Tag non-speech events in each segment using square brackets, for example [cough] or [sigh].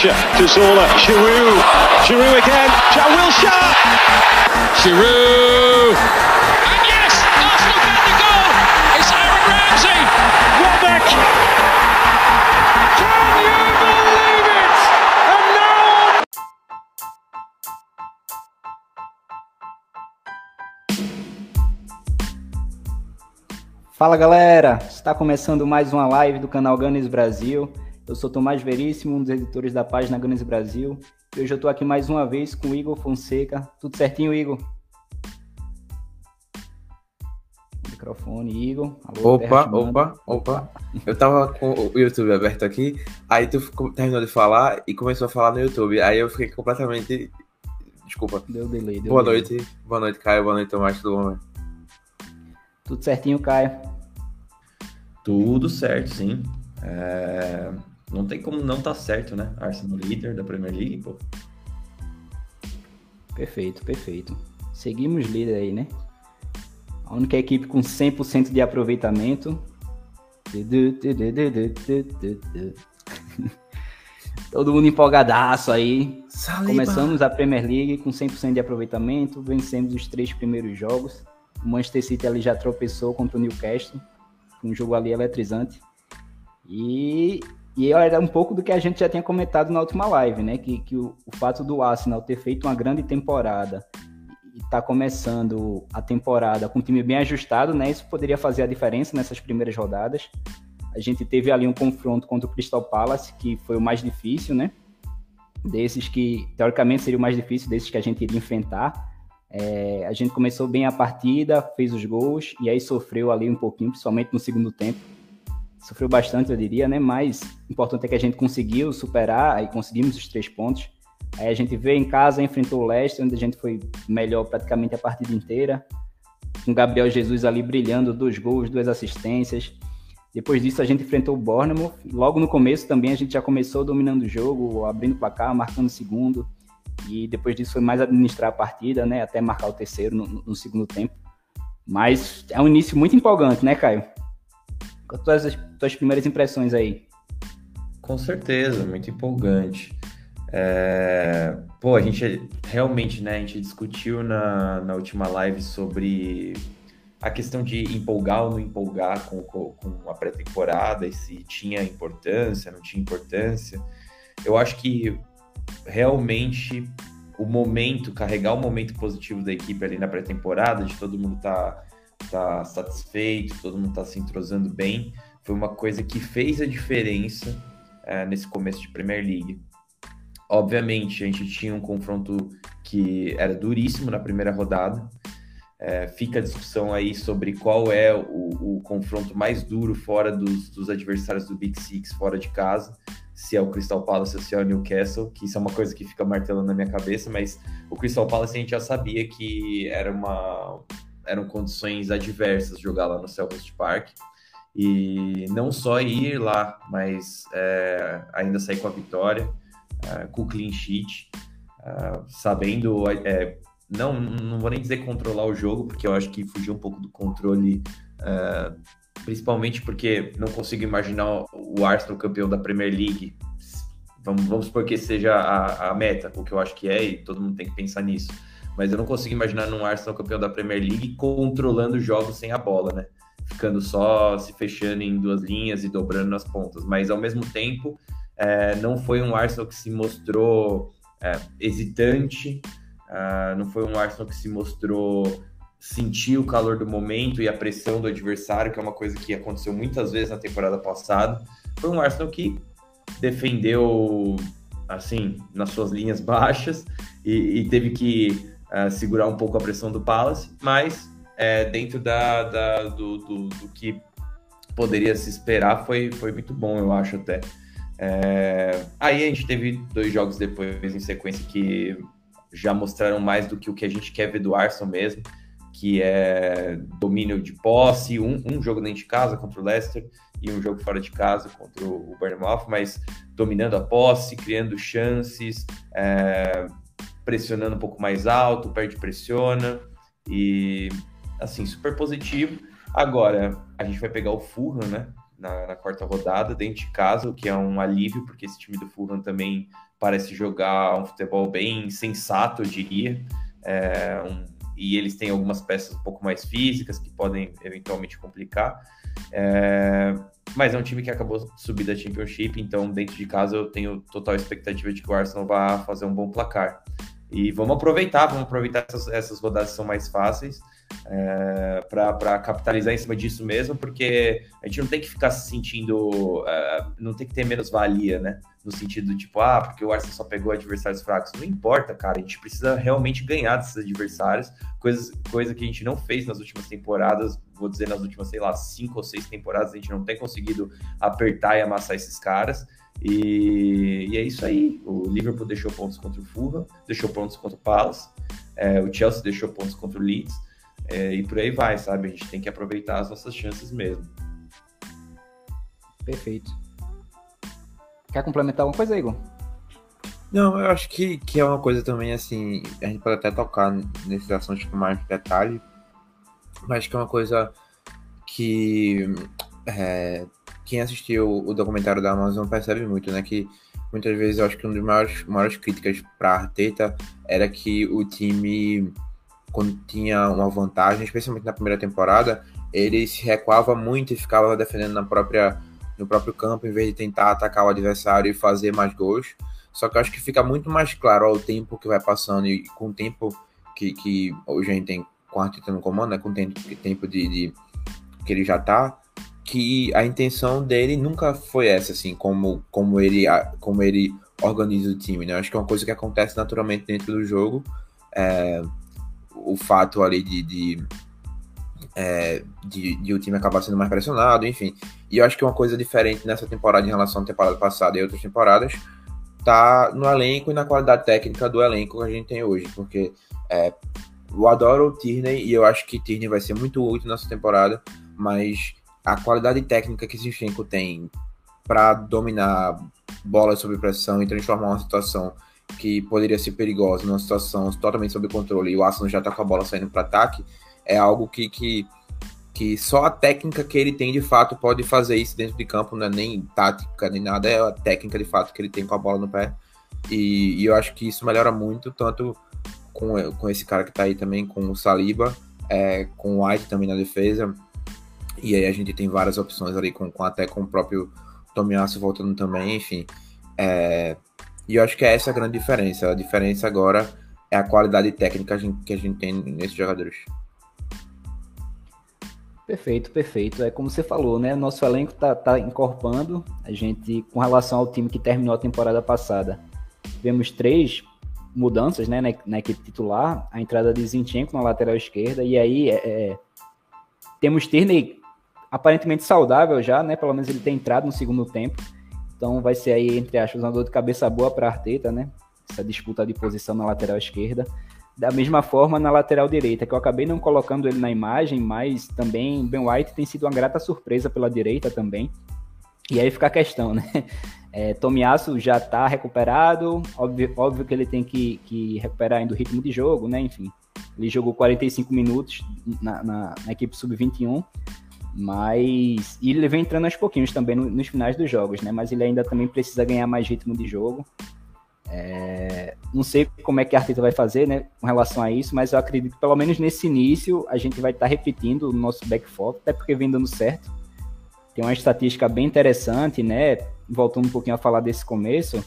Jack Wilshere to Zola. Giroud. Giroud again. Jack Wilshere. Giroud. And yes, Arsenal get the goal. It's Aaron Ramsey. Welbeck. Can you believe it? And now Fala galera, está começando mais uma live do canal Gunners Brasil. Eu sou Tomás Veríssimo, um dos editores da página Gunners Brasil. E hoje eu estou aqui mais uma vez com o Igor Fonseca. Tudo certinho, Igor? Microfone, Igor. Alô, Opa, opa, opa. Eu tava com o YouTube aberto aqui, aí tu terminou de falar e começou a falar no YouTube. Aí eu fiquei completamente. Desculpa. Deu delay. Deu Boa delay. noite, boa noite, Caio, boa noite, Tomás, tudo bom? velho? Tudo certinho, Caio. Tudo certo, sim. É, Não tem como não tá certo, né? Arsenal líder da Premier League, pô. Perfeito, perfeito. Seguimos líder aí, né? A única equipe com 100% de aproveitamento. [laughs] Todo mundo empolgadaço aí. Começamos a Premier League com 100% de aproveitamento, vencemos os três primeiros jogos. O Manchester City ali já tropeçou contra o Newcastle, um jogo ali eletrizante. E, e era um pouco do que a gente já tinha comentado na última live, né? Que, que o, o fato do Arsenal ter feito uma grande temporada e tá começando a temporada com um time bem ajustado, né? Isso poderia fazer a diferença nessas primeiras rodadas. A gente teve ali um confronto contra o Crystal Palace, que foi o mais difícil, né? Desses que, teoricamente, seria o mais difícil, desses que a gente iria enfrentar. É, a gente começou bem a partida, fez os gols, e aí sofreu ali um pouquinho, principalmente no segundo tempo. Sofreu bastante, eu diria, né? Mas o importante é que a gente conseguiu superar, aí conseguimos os três pontos. Aí a gente veio em casa, enfrentou o Leicester, onde a gente foi melhor praticamente a partida inteira. Com Gabriel Jesus ali brilhando, dois gols, duas assistências. Depois disso a gente enfrentou o Bournemouth. Logo no começo também a gente já começou dominando o jogo, abrindo o placar, marcando o segundo. E depois disso foi mais administrar a partida, né? Até marcar o terceiro no, no segundo tempo. Mas é um início muito empolgante, né, Caio? Quais as tuas primeiras impressões aí? Com certeza, muito empolgante. É, Pô, a gente realmente, né? A gente discutiu na, na última live sobre a questão de empolgar ou não empolgar com, com, com a pré-temporada e se tinha importância, não tinha importância. Eu acho que realmente o momento, carregar o momento positivo da equipe ali na pré-temporada, de todo mundo tá, tá satisfeito, todo mundo tá se entrosando bem, foi uma coisa que fez a diferença é, nesse começo de Premier League. Obviamente, a gente tinha um confronto que era duríssimo na primeira rodada. É, fica a discussão aí sobre qual é o, o confronto mais duro fora dos, dos, adversários do Big Six, fora de casa. Se é o Crystal Palace ou se é o Newcastle, que isso é uma coisa que fica martelando na minha cabeça, mas o Crystal Palace a gente já sabia que era uma, eram condições adversas jogar lá no Selhurst Park. E não só ir lá, mas é, ainda sair com a vitória, é, com o clean sheet, é, sabendo não, não vou nem dizer controlar o jogo, porque eu acho que fugiu um pouco do controle, uh, principalmente porque não consigo imaginar o Arsenal campeão da Premier League. Vamos, vamos supor que seja a, a, meta, o que eu acho que é, e todo mundo tem que pensar nisso. Mas eu não consigo imaginar um Arsenal campeão da Premier League controlando jogos sem a bola, né? Ficando só se fechando em duas linhas e dobrando nas pontas. Mas ao mesmo tempo, é, não foi um Arsenal que se mostrou é, hesitante, Uh, não foi um Arsenal que se mostrou sentir o calor do momento e a pressão do adversário, que é uma coisa que aconteceu muitas vezes na temporada passada. Foi um Arsenal que defendeu, assim, nas suas linhas [laughs] baixas e, e teve que uh, segurar um pouco a pressão do Palace, mas é, dentro da, da do, do, do, que poderia se esperar foi, foi muito bom, eu acho até. É, aí a gente teve dois jogos depois em sequência que já mostraram mais do que o que a gente quer ver do Arsenal mesmo, que é domínio de posse, um, um jogo dentro de casa contra o Leicester e um jogo fora de casa contra o Bournemouth, mas dominando a posse, criando chances, é, pressionando um pouco mais alto, perde pressiona e assim super positivo. Agora a gente vai pegar o Fulham, né? na, na, quarta rodada, dentro de casa, o que é um alívio, porque esse time do Fulham também parece jogar um futebol bem sensato, eu diria. É, um, e eles têm algumas peças um pouco mais físicas que podem eventualmente complicar. É, mas é um time que acabou de subir da Championship, então dentro de casa eu tenho total expectativa de que o Arsenal vá fazer um bom placar. E vamos aproveitar, vamos aproveitar essas, essas rodadas que são mais fáceis é, para capitalizar em cima disso mesmo, porque a gente não tem que ficar se sentindo, é, não tem que ter menos valia, né? No sentido tipo, ah, porque o Arsenal só pegou adversários fracos. Não importa, cara, a gente precisa realmente ganhar desses adversários, coisas, coisa que a gente não fez nas últimas temporadas, vou dizer nas últimas, sei lá, cinco ou seis temporadas, a gente não tem conseguido apertar e amassar esses caras. E, e, é isso aí. O Liverpool deixou pontos contra o Fulham, deixou pontos contra o Palace, é, o Chelsea deixou pontos contra o Leeds. É, e por aí vai, sabe? A gente tem que aproveitar as nossas chances mesmo. Perfeito. Quer complementar alguma coisa, Igor? Não, eu acho que, que é uma coisa também, assim, a gente pode até tocar nesses assuntos com mais detalhe, mas que é uma coisa que é, quem assistiu o documentário da Amazon percebe muito, né? Que muitas vezes eu acho que uma das maiores, maiores críticas para Arteta era que o time quando tinha uma vantagem, especialmente na primeira temporada, ele se recuava muito e ficava defendendo na própria, no próprio campo, em vez de tentar atacar o adversário e fazer mais gols. Só que eu acho que fica muito mais claro ao tempo que vai passando e com o tempo que, que hoje a gente tem com a Arteta no comando, né, com o tempo, tempo de, de, que ele já tá, que a intenção dele nunca foi essa, assim, como, como, ele, como ele organiza o time, né? Acho que é uma coisa que acontece naturalmente dentro do jogo. É, o fato ali de, de, é, de, de, o time acabar sendo mais pressionado, enfim. E eu acho que uma coisa diferente nessa temporada em relação à temporada passada e outras temporadas tá no elenco e na qualidade técnica do elenco que a gente tem hoje, porque é, eu adoro o Tierney e eu acho que Tierney vai ser muito útil nessa temporada, mas a qualidade técnica que Zinchenko tem para dominar bolas sob pressão e transformar uma situação que poderia ser perigosa numa situação totalmente sob controle e o Arsenal já tá com a bola saindo para ataque, é algo que, que, que só a técnica que ele tem de fato pode fazer isso dentro de campo, não é nem tática nem nada, é a técnica de fato que ele tem com a bola no pé. E, e eu acho que isso melhora muito, tanto com, com esse cara que tá aí também, com o Saliba, é, com o White também na defesa. E aí a gente tem várias opções ali, com, com até com o próprio Tomiasso voltando também, enfim. É, e eu acho que é essa a grande diferença. A diferença agora é a qualidade técnica que a gente tem nesses jogadores. Perfeito, perfeito. É como você falou, né? Nosso elenco tá, tá incorporando. A gente, com relação ao time que terminou a temporada passada, tivemos três mudanças, né? Na, na equipe titular. A entrada de Zinchenko na lateral esquerda. E aí, é, é, temos Tierney aparentemente saudável já, né? Pelo menos ele tem entrado no segundo tempo. Então vai ser aí, entre aspas, uma dor de cabeça boa para Arteta, né? Essa disputa de posição na lateral esquerda. Da mesma forma na lateral direita, que eu acabei não colocando ele na imagem, mas também Ben White tem sido uma grata surpresa pela direita também. E aí fica a questão, né? [laughs] É, Tomiasso já está recuperado, óbvio, óbvio que ele tem que, que recuperar ainda o ritmo de jogo, né? Enfim, ele jogou 45 minutos na, na, na equipe sub-21, mas. E ele vem entrando aos pouquinhos também no, nos finais dos jogos, né? Mas ele ainda também precisa ganhar mais ritmo de jogo. É... Não sei como é que a Arteta vai fazer, né? Com relação a isso, mas eu acredito que pelo menos nesse início a gente vai estar tá repetindo o nosso back four, até porque vem dando certo. Tem uma estatística bem interessante, né? Voltando um pouquinho a falar desse começo.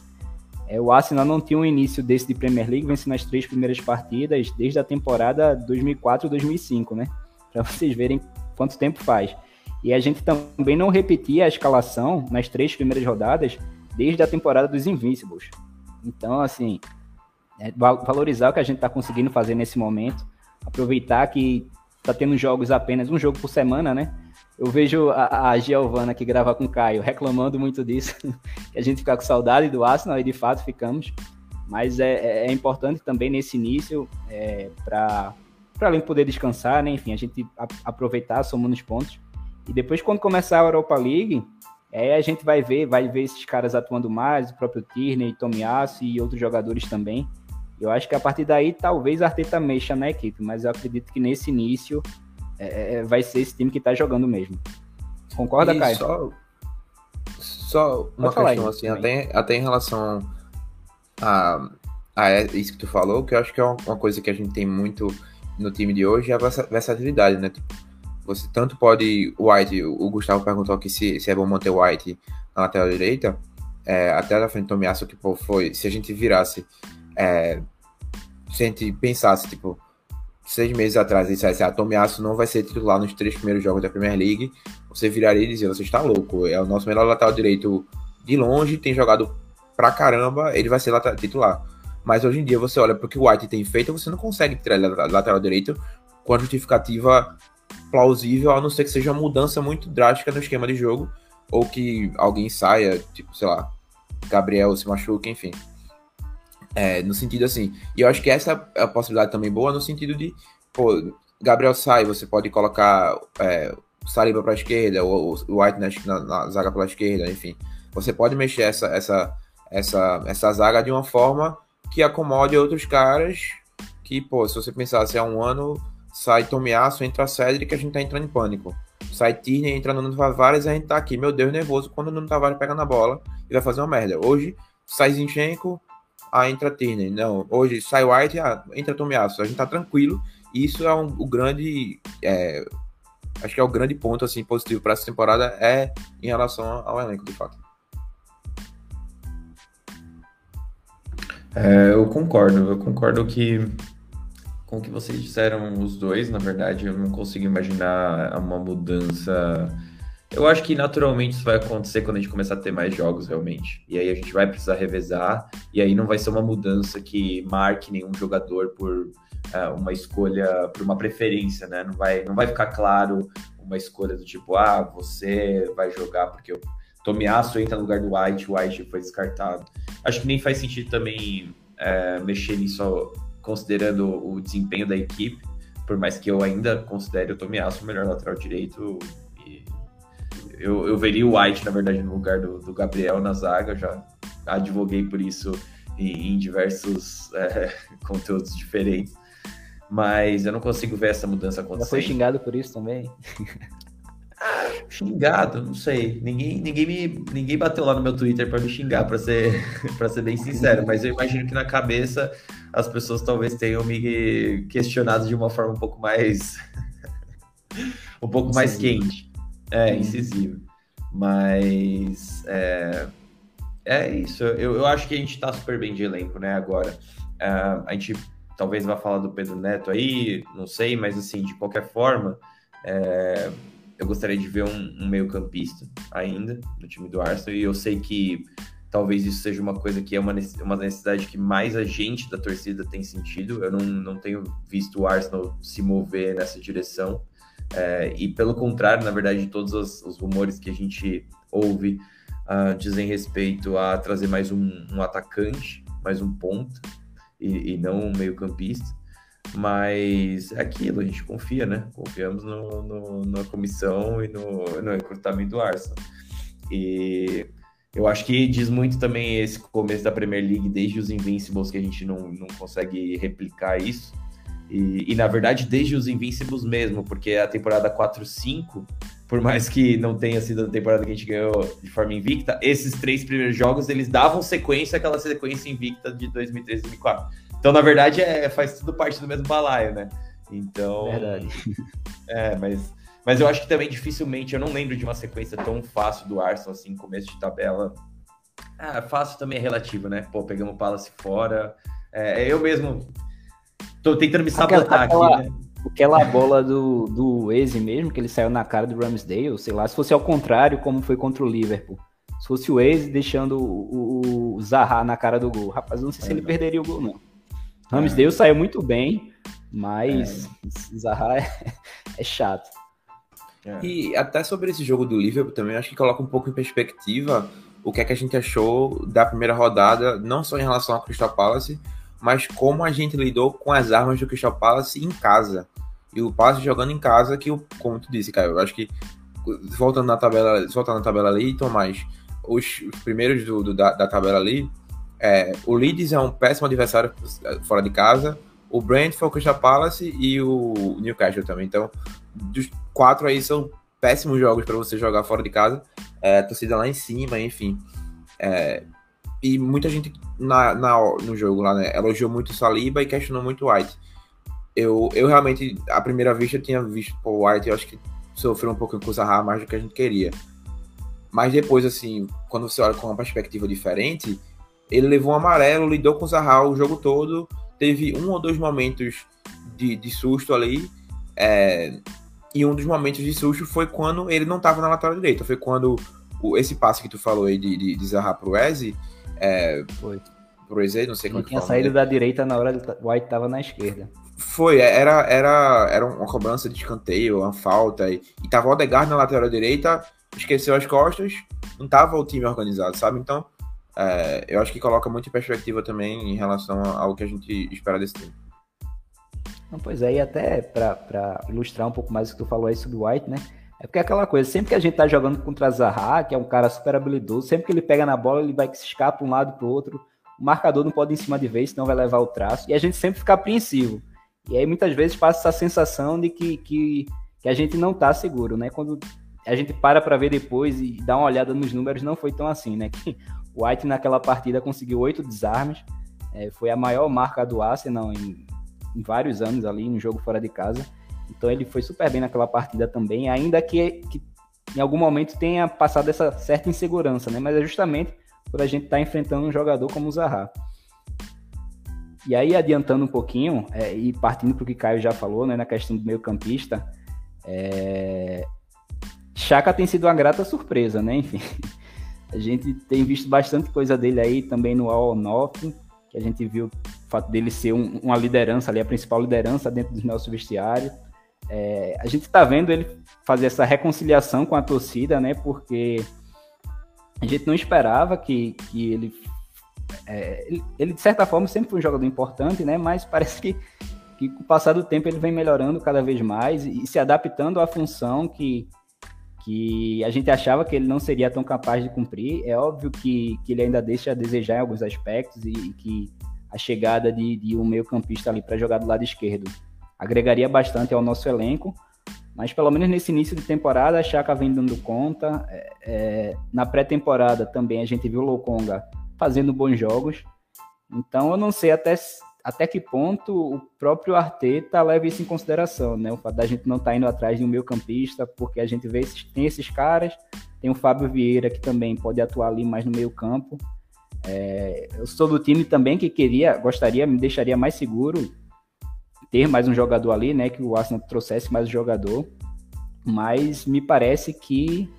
É, o Arsenal não tinha um início desse de Premier League vencendo as três primeiras partidas desde a temporada 2004-2005, né? Para vocês verem quanto tempo faz. E a gente também não repetia a escalação nas três primeiras rodadas desde a temporada dos Invincibles. Então, assim, é valorizar o que a gente está conseguindo fazer nesse momento, aproveitar que está tendo jogos apenas um jogo por semana, né? Eu vejo a, a Giovana que grava com o Caio reclamando muito disso, [laughs] que a gente fica com saudade do Arsenal e de fato ficamos. Mas é, é, é importante também nesse início é, para para além de poder descansar, né? Enfim, a gente a, aproveitar somando os pontos. E depois, quando começar a Europa League, é, a gente vai ver, vai ver esses caras atuando mais, o próprio Tierney, Tomiasso e outros jogadores também. Eu acho que a partir daí, talvez a Arteta mexa na equipe, mas eu acredito que nesse início é, é vai ser esse time que está jogando mesmo. Concorda, e Caio? Só, Só uma Pode questão assim, também. até, até em relação a, a isso que tu falou, que eu acho que é uma, uma coisa que a gente tem muito no time de hoje, é a versa- versatilidade, né? Tipo, Você tanto pode. O White, o Gustavo perguntou aqui se, se é bom manter o White na lateral direita. É, até da frente do Tomiasso, pô, foi. Se a gente virasse. é, se a gente pensasse, tipo, seis meses atrás e dissesse, ah, Tomiasso não vai ser titular nos três primeiros jogos da Premier League, você viraria e dizia, você está louco, é o nosso melhor lateral direito de longe, tem jogado pra caramba, ele vai ser lateral, titular. Mas hoje em dia você olha pro que o White tem feito, você não consegue tirar ele lateral, direito com a justificativa plausível, a não ser que seja uma mudança muito drástica no esquema de jogo, ou que alguém saia, tipo, sei lá, Gabriel se machuca, enfim. É, no sentido assim. E eu acho que essa é a possibilidade também boa, no sentido de, pô, Gabriel sai, você pode colocar é, Saliba para a esquerda, ou o White na, na zaga pela esquerda, enfim. Você pode mexer essa, essa, essa, essa zaga de uma forma que acomode outros caras que, pô, se você pensasse há um ano, sai Tomiasso, entra Cedric, a gente tá entrando em pânico. Sai Tierney, entra Nuno Tavares, a gente tá aqui, meu Deus, nervoso quando o Nuno Tavares pega na bola e vai fazer uma merda. Hoje, sai Zinchenko, ah, entra Tierney. Não, hoje sai White, ah, entra Tomiasso. A gente tá tranquilo. Isso é um, o grande. é, acho que é o grande ponto assim, positivo para essa temporada é em relação ao elenco, de fato. É, eu concordo, eu concordo que com o que vocês disseram os dois, na verdade, eu não consigo imaginar uma mudança. Eu acho que naturalmente isso vai acontecer quando a gente começar a ter mais jogos, realmente. E aí a gente vai precisar revezar, e aí não vai ser uma mudança que marque nenhum jogador por é, uma escolha, por uma preferência, né? Não vai, não vai ficar claro uma escolha do tipo, ah, você vai jogar porque o Tomiasso entra no lugar do White, o White foi descartado. Acho que nem faz sentido também é, mexer nisso considerando o desempenho da equipe, por mais que eu ainda considere o Tomiasso o melhor lateral direito. Eu, eu veria o White, na verdade, no lugar do, do Gabriel na zaga, já advoguei por isso em, em diversos é, [laughs] conteúdos diferentes. Mas eu não consigo ver essa mudança Já foi acontecendo. xingado por isso também? [laughs] Xingado, não sei. Ninguém, ninguém, me, ninguém bateu lá no meu Twitter para me xingar, para ser, [laughs] pra ser bem sincero. Mas eu imagino que na cabeça as pessoas talvez tenham me questionado de uma forma um pouco mais. [laughs] um pouco mais Incisivo. quente. É, Hum. incisivo. Mas. É, é isso. Eu, eu acho que a gente tá super bem de elenco, né, agora. Ah, a gente talvez vá falar do Pedro Neto aí, não sei, mas assim, de qualquer forma. é, eu gostaria de ver um, um meio-campista ainda no time do Arsenal, e eu sei que talvez isso seja uma coisa que é uma, uma necessidade que mais a gente da torcida tem sentido. Eu não, não tenho visto o Arsenal se mover nessa direção. É, e pelo contrário, na verdade, todos os, os rumores que a gente ouve ah, dizem respeito a trazer mais um, um atacante, mais um ponto, e, e não um meio-campista. Mas é aquilo, a gente confia, né? Confiamos no, no- na comissão e no, no recrutamento do Arsenal. E eu acho que diz muito também esse começo da Premier League, desde os Invincibles, que a gente não, não consegue replicar isso. E, e, na verdade, desde os Invincibles mesmo, porque a temporada 4-5, por mais que não tenha sido a temporada que a gente ganhou de forma invicta, esses três primeiros jogos eles davam sequência àquela sequência invicta de 2003 e 2004. Então, na verdade, é, faz tudo parte do mesmo balaio, né? Então. Verdade. [laughs] É, mas, mas eu acho que também dificilmente, eu não lembro de uma sequência tão fácil do Arsenal, assim, começo de tabela. Ah, fácil também é relativo, né? Pô, pegamos o Palace fora. É, eu mesmo tô tentando me sabotar Aquela- aqui, né? Aquela bola do, do Eze mesmo, que ele saiu na cara do Ramsdale, sei lá, se fosse ao contrário, como foi contra o Liverpool. Se fosse o Eze deixando o, o, o Zaha na cara do gol. Rapaz, eu não sei se ele perderia o gol, não. Ramsdale saiu muito bem, mas Zaha é, [laughs] é chato. É. E até sobre esse jogo do Liverpool também, acho que coloca um pouco em perspectiva o que é que a gente achou da primeira rodada, não só em relação ao Crystal Palace, mas como a gente lidou com as armas do Crystal Palace em casa. E o Palace jogando em casa, que, o- como tu disse, cara, eu acho que voltando na tabela, voltando na tabela ali, Tomás, os, os primeiros do, do- da, da tabela ali, é, o Leeds é um péssimo adversário fora de casa, o Brentford, o Crystal Palace e o Newcastle também. Então, dos quatro aí são péssimos jogos para você jogar fora de casa. é, torcida lá em cima, enfim. É, e muita gente na, na, no jogo lá, né, elogiou muito o Saliba e questionou muito o White. Eu, eu realmente, à primeira vista, eu tinha visto o White, eu acho que sofreu um pouco com o Zaha mais do que a gente queria. Mas depois, assim, quando você olha com uma perspectiva diferente, ele levou um amarelo, lidou com o Zaha o jogo todo, teve um ou dois momentos de, de susto ali, é, e um dos momentos de susto foi quando ele não estava na lateral direita, foi quando o, esse passe que tu falou aí de, de, de Zaha pro Eze, é, foi. pro Eze, não sei ele como é tinha saído da direita na hora o White estava na esquerda. Foi, era, era, era uma cobrança de escanteio, uma falta, e, e tava o Odegaard na lateral direita, esqueceu as costas, não tava o time organizado, sabe? Então, é, eu acho que coloca muito em perspectiva também em relação ao que a gente espera desse time. Não, pois é, e até para ilustrar um pouco mais o que tu falou aí sobre o White, né? É porque é aquela coisa, sempre que a gente tá jogando contra Zaha, que é um cara super habilidoso, sempre que ele pega na bola, ele vai se escapa um lado para o outro. O marcador não pode ir em cima de vez, senão vai levar o traço. E a gente sempre fica apreensivo. E aí muitas vezes passa essa sensação de que, que, que a gente não tá seguro, né? Quando a gente para para ver depois e dá uma olhada nos números, não foi tão assim, né? [laughs] Que White naquela partida conseguiu oito desarmes, é, foi a maior marca do Arsenal em, em, vários anos ali no jogo fora de casa. Então ele foi super bem naquela partida também, ainda que, que em algum momento tenha passado essa certa insegurança, né? Mas é justamente por a gente estar tá enfrentando um jogador como o Zaha. E aí, adiantando um pouquinho, é, e partindo para o que Caio já falou, né, na questão do meio campista, é, Chaka tem sido uma grata surpresa, né? Enfim, a gente tem visto bastante coisa dele aí também no All North, que a gente viu o fato dele ser um, uma liderança ali, a principal liderança dentro do nosso vestiário. É, a gente está vendo ele fazer essa reconciliação com a torcida, né? Porque a gente não esperava que, que ele, é, ele, ele, de certa forma, sempre foi um jogador importante, né? Mas [laughs] parece que, que com o passar do tempo ele vem melhorando cada vez mais e, e se adaptando à função que que a gente achava que ele não seria tão capaz de cumprir. É óbvio que, que ele ainda deixa a desejar em alguns aspectos e, e que a chegada de, de um meio-campista ali para jogar do lado esquerdo agregaria bastante ao nosso elenco. Mas pelo menos nesse início de temporada, a Chaka vem dando conta. É, é, na pré-temporada também a gente viu o Lokonga fazendo bons jogos. Então eu não sei até até que ponto o próprio Arteta leva isso em consideração, né? O fato da gente não estar tá indo atrás de um meio campista, porque a gente vê esses, tem esses caras, tem o Fábio Vieira que também pode atuar ali mais no meio campo. É, eu sou do time também que queria, gostaria, me deixaria mais seguro ter mais um jogador ali, né? Que o Arsenal trouxesse mais um jogador, mas me parece que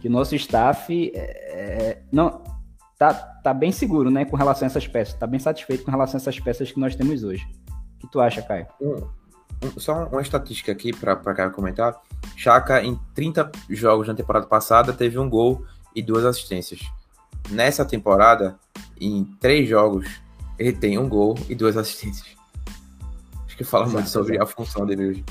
que o nosso staff é, é não tá, tá bem seguro, né, com relação a essas peças. Tá bem satisfeito com relação a essas peças que nós temos hoje. O que tu acha, Caio? Só uma estatística aqui para Caio comentar. Chaka, em 30 jogos na temporada passada, teve um gol e duas assistências. Nessa temporada, em três jogos, ele tem um gol e duas assistências. Acho que fala exato, muito sobre exato. a função dele hoje.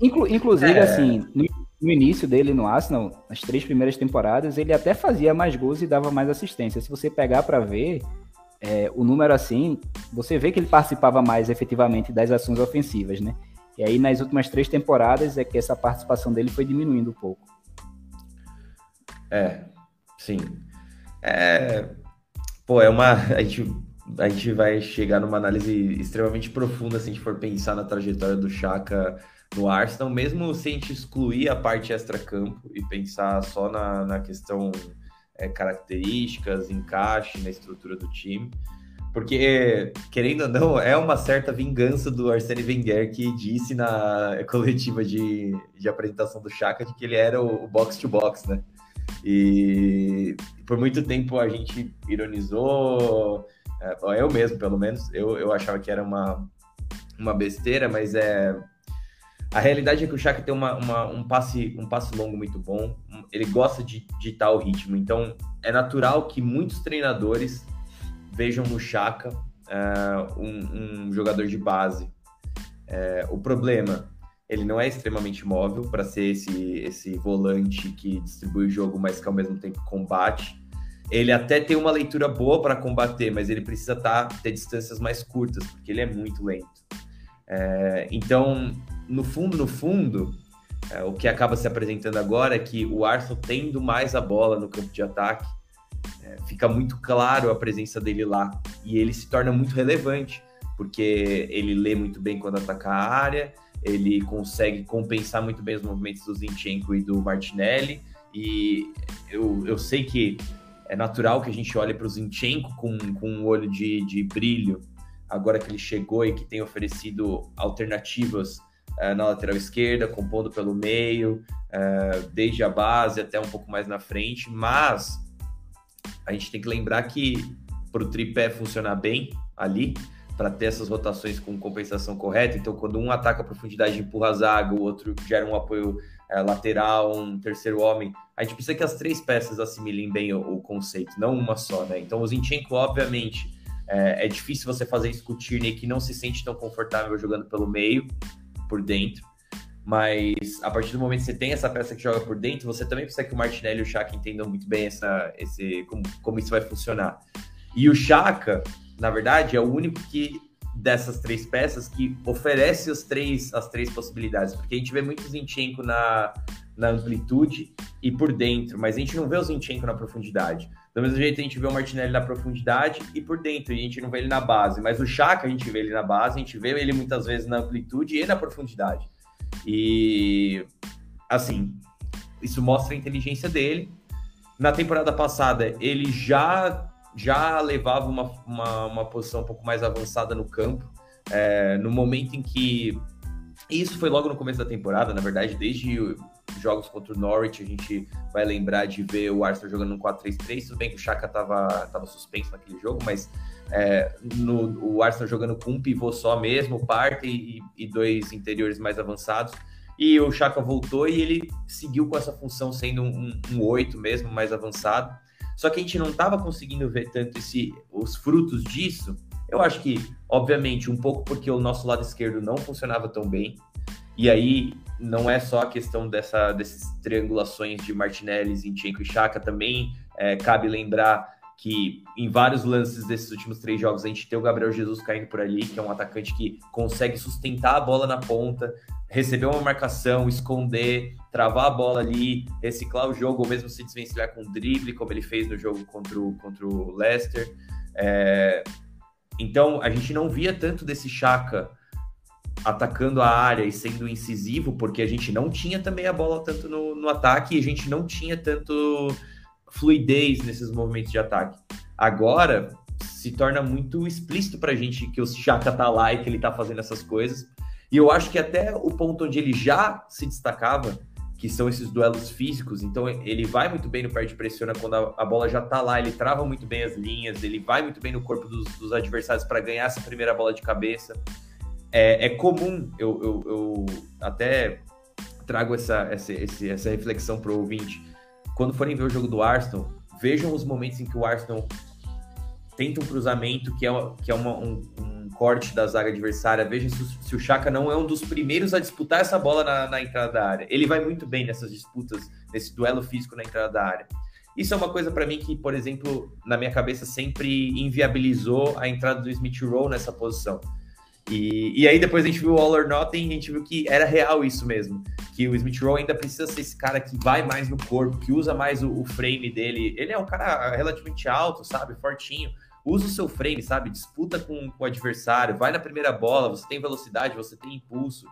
Inclu inclusive, é... assim, no no início dele no Arsenal, nas três primeiras temporadas, ele até fazia mais gols e dava mais assistência. Se você pegar para ver é, o número assim, você vê que ele participava mais efetivamente das ações ofensivas, né? E aí nas últimas três temporadas é que essa participação dele foi diminuindo um pouco. É, sim. É, pô, é uma. A gente, a gente vai chegar numa análise extremamente profunda se a gente for pensar na trajetória do Chaka no Arsenal, mesmo se a gente excluir a parte extra-campo e pensar só na, na questão é, características, encaixe na estrutura do time. Porque, querendo ou não, é uma certa vingança do Arsene Wenger que disse na [laughs] coletiva de, de apresentação do Chaka de que ele era o box-to-box, -box, né? E por muito tempo a gente ironizou, é, eu mesmo, pelo menos, eu, eu achava que era uma, uma besteira, mas é a realidade é que o Chaka tem uma, uma, um, passe, um passe longo muito bom, ele gosta de ditar o ritmo, então é natural que muitos treinadores vejam no Chaka uh, um, um, jogador de base. Uh, o problema, ele não é extremamente móvel para ser esse, esse volante que distribui o jogo, mas que ao mesmo tempo combate. Ele até tem uma leitura boa para combater, mas ele precisa tá, ter distâncias mais curtas, porque ele é muito lento. É, então, no fundo, no fundo, É, o que acaba se apresentando agora é que o Arsenal tendo mais a bola no campo de ataque, é, fica muito claro a presença dele lá. E ele se torna muito relevante, porque ele lê muito bem quando ataca a área, ele consegue compensar muito bem os movimentos do Zinchenko e do Martinelli, e eu, eu sei que é natural que a gente olhe para o Zinchenko com, com um olho de, de brilho, agora que ele chegou e que tem oferecido alternativas uh, na lateral esquerda, compondo pelo meio, uh, desde a base até um pouco mais na frente, mas a gente tem que lembrar que para o tripé funcionar bem ali, para ter essas rotações com compensação correta, então quando um ataca a profundidade empurra a zaga, o outro gera um apoio é, lateral, um terceiro homem, a gente precisa que as três peças assimilem bem o, o conceito, não uma só, né? Então o Zinchenko, obviamente, é, é, difícil você fazer isso com o Tierney, que não se sente tão confortável jogando pelo meio, por dentro, mas a partir do momento que você tem essa peça que joga por dentro, você também precisa que o Martinelli e o Chaka entendam muito bem essa, esse, como, como isso vai funcionar. E o Chaka, na verdade, é o único que dessas três peças que oferece as três, as três possibilidades, porque a gente vê muito Zinchenko na, na amplitude e por dentro, mas a gente não vê o Zinchenko na profundidade. Do mesmo jeito a gente vê o Martinelli na profundidade e por dentro, e a gente não vê ele na base, mas o Chaka a gente vê ele na base, a gente vê ele muitas vezes na amplitude e na profundidade. E assim, isso mostra a inteligência dele. Na temporada passada, ele já já levava uma, uma, uma posição um pouco mais avançada no campo. É, no momento em que. Isso foi logo no começo da temporada, na verdade, desde jogos contra o Norwich, a gente vai lembrar de ver o Arsenal jogando no 4-3-3. Tudo bem que o Chaka estava tava suspenso naquele jogo, mas é, no, o Arsenal jogando com um pivô só mesmo, parte e, e, dois interiores mais avançados. E o Chaka voltou e ele seguiu com essa função sendo um, um, um 8 mesmo, mais avançado. Só que a gente não estava conseguindo ver tanto esse, os frutos disso. Eu acho que, obviamente, um pouco porque o nosso lado esquerdo não funcionava tão bem. E aí não é só a questão dessa, dessas triangulações de Martinelli, Zinchenko e Chaka, também é, cabe lembrar que em vários lances desses últimos três jogos a gente tem o Gabriel Jesus caindo por ali, que é um atacante que consegue sustentar a bola na ponta, receber uma marcação, esconder, travar a bola ali, reciclar o jogo, ou mesmo se desvencilhar com drible, como ele fez no jogo contra o, contra o Leicester. É... Então, a gente não via tanto desse Chaka atacando a área e sendo incisivo, porque a gente não tinha também a bola tanto no, no ataque e a gente não tinha tanto fluidez nesses movimentos de ataque. Agora se torna muito explícito para a gente que o Chaka tá lá e que ele tá fazendo essas coisas. E eu acho que até o ponto onde ele já se destacava, que são esses duelos físicos, então ele vai muito bem no perde pressiona quando a, a, bola já tá lá, ele trava muito bem as linhas, ele vai muito bem no corpo dos, dos adversários para ganhar essa primeira bola de cabeça. É, é comum, eu, eu, eu, até trago essa, essa, essa reflexão para o ouvinte quando forem ver o jogo do Arsenal, vejam os momentos em que o Arsenal tenta um cruzamento que é, que é uma, um, um, corte da zaga adversária. Vejam se, se, o Chaka não é um dos primeiros a disputar essa bola na, na, entrada da área. Ele vai muito bem nessas disputas, nesse duelo físico na entrada da área. Isso é uma coisa para mim que, por exemplo, na minha cabeça sempre inviabilizou a entrada do Smith Rowe nessa posição. E, e aí depois a gente viu o All or Nothing e a gente viu que era real isso mesmo. Que o Smith Rowe ainda precisa ser esse cara que vai mais no corpo, que usa mais o, o frame dele. Ele é um cara relativamente alto, sabe? Fortinho. Usa o seu frame, sabe? Disputa com, com o adversário, vai na primeira bola, você tem velocidade, você tem impulso.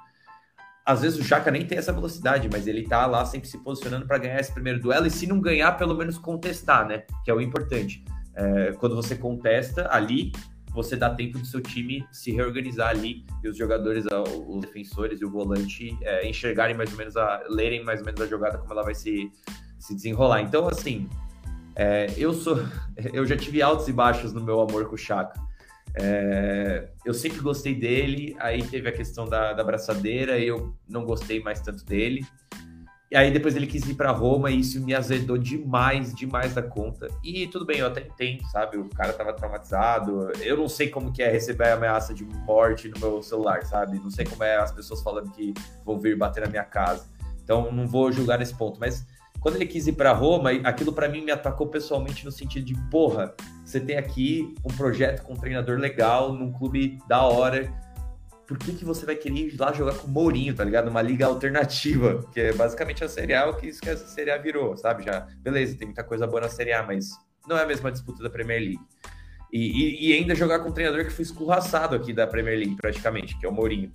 Às vezes o Chaka nem tem essa velocidade, mas ele tá lá sempre se posicionando para ganhar esse primeiro duelo e se não ganhar, pelo menos contestar, né? Que é o importante. É, quando você contesta ali, você dá tempo do seu time se reorganizar ali e os jogadores, os defensores e o volante é, enxergarem mais ou menos, a, lerem mais ou menos a jogada, como ela vai se, se desenrolar. Então, assim, é, eu sou, [laughs] eu já tive altos e baixos no meu amor com o Chaka. É, eu sempre gostei dele, aí teve a questão da, da braçadeira, eu não gostei mais tanto dele. E aí depois ele quis ir para Roma e isso me azedou demais, demais da conta. E tudo bem, eu até entendo, sabe? O cara tava traumatizado. Eu não sei como que é receber a ameaça de morte no meu celular, sabe? Não sei como é as pessoas falando que vão vir bater na minha casa. Então não vou julgar nesse ponto, mas quando ele quis ir para Roma, aquilo para mim me atacou pessoalmente no sentido de, porra, você tem aqui um projeto com um treinador legal, num clube da hora, por que, que você vai querer ir lá jogar com o Mourinho, tá ligado? Uma liga alternativa, que é basicamente a Série A, o que essa Série A virou, sabe? Já, beleza, tem muita coisa boa na Série A, mas não é a mesma disputa da Premier League. E, e, e ainda jogar com um treinador que foi escorraçado aqui da Premier League, praticamente, que é o Mourinho.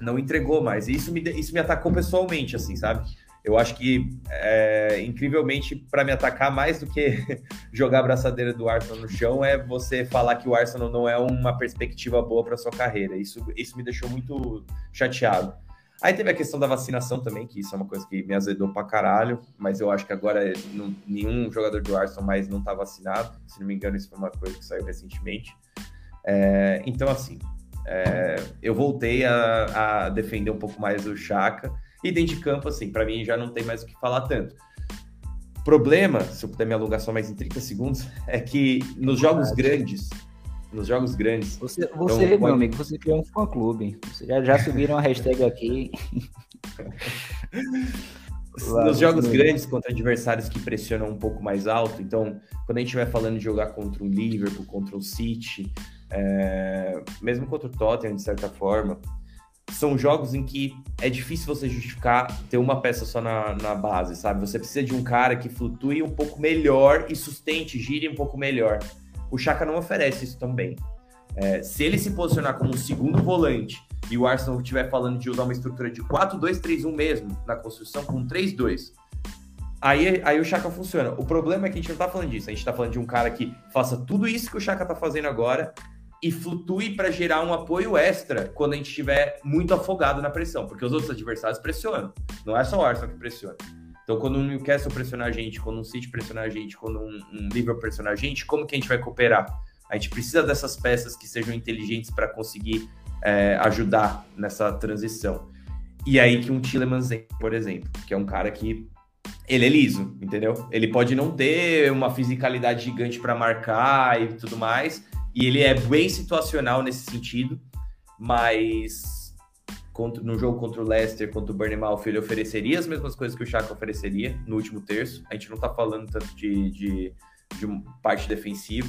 Não entregou mais. E isso me, isso me atacou pessoalmente, assim, sabe? Eu acho que, é, incrivelmente, para me atacar mais do que [laughs] jogar a braçadeira do Arsenal no chão, é você falar que o Arsenal não é uma perspectiva boa para sua carreira. Isso, isso me deixou muito chateado. Aí teve a questão da vacinação também, que isso é uma coisa que me azedou pra caralho, mas eu acho que agora não, nenhum jogador do Arsenal mais não tá vacinado. Se não me engano, isso foi uma coisa que saiu recentemente. É, então, assim, é, eu voltei a, a, defender um pouco mais o Chaka. E dentro de campo, assim, para mim já não tem mais o que falar tanto. Problema, se eu puder me alongar só mais em 30 segundos, [laughs] é que nos jogos grandes, nos jogos grandes. Você, você então, meu amigo, você criou um fã-clube. Já, já subiram a hashtag aqui. [laughs] nos jogos grandes contra adversários que pressionam um pouco mais alto, então quando a gente vai falando de jogar contra o Liverpool, contra o City, é, mesmo contra o Tottenham de certa forma, são jogos em que é difícil você justificar ter uma peça só na, na base, sabe? Você precisa de um cara que flutue um pouco melhor e sustente, gire um pouco melhor. O Chaka não oferece isso também. É, se ele se posicionar como um segundo volante e o Arsenal estiver falando de usar uma estrutura de 4-2-3-1 mesmo na construção com 3-2, aí, aí o Chaka funciona. O problema é que a gente não tá falando disso. A gente tá falando de um cara que faça tudo isso que o Chaka tá fazendo agora e flutue para gerar um apoio extra quando a gente estiver muito afogado na pressão, porque os outros adversários pressionam. Não é só o Arsenal que pressiona. Então, quando o Newcastle pressionar a gente, quando um City pressionar a gente, quando um, um Liverpool pressionar a gente, como que a gente vai cooperar? A gente precisa dessas peças que sejam inteligentes para conseguir é, ajudar nessa transição. E aí que um Tillemans, por exemplo, que é um cara que ele é liso, entendeu? Ele pode não ter uma fisicalidade gigante para marcar e tudo mais, e ele é bem situacional nesse sentido, mas no jogo contra o Leicester, contra o Bournemouth, ele ofereceria as mesmas coisas que o Chaka ofereceria no último terço. A gente não tá falando tanto de, de, de parte defensiva.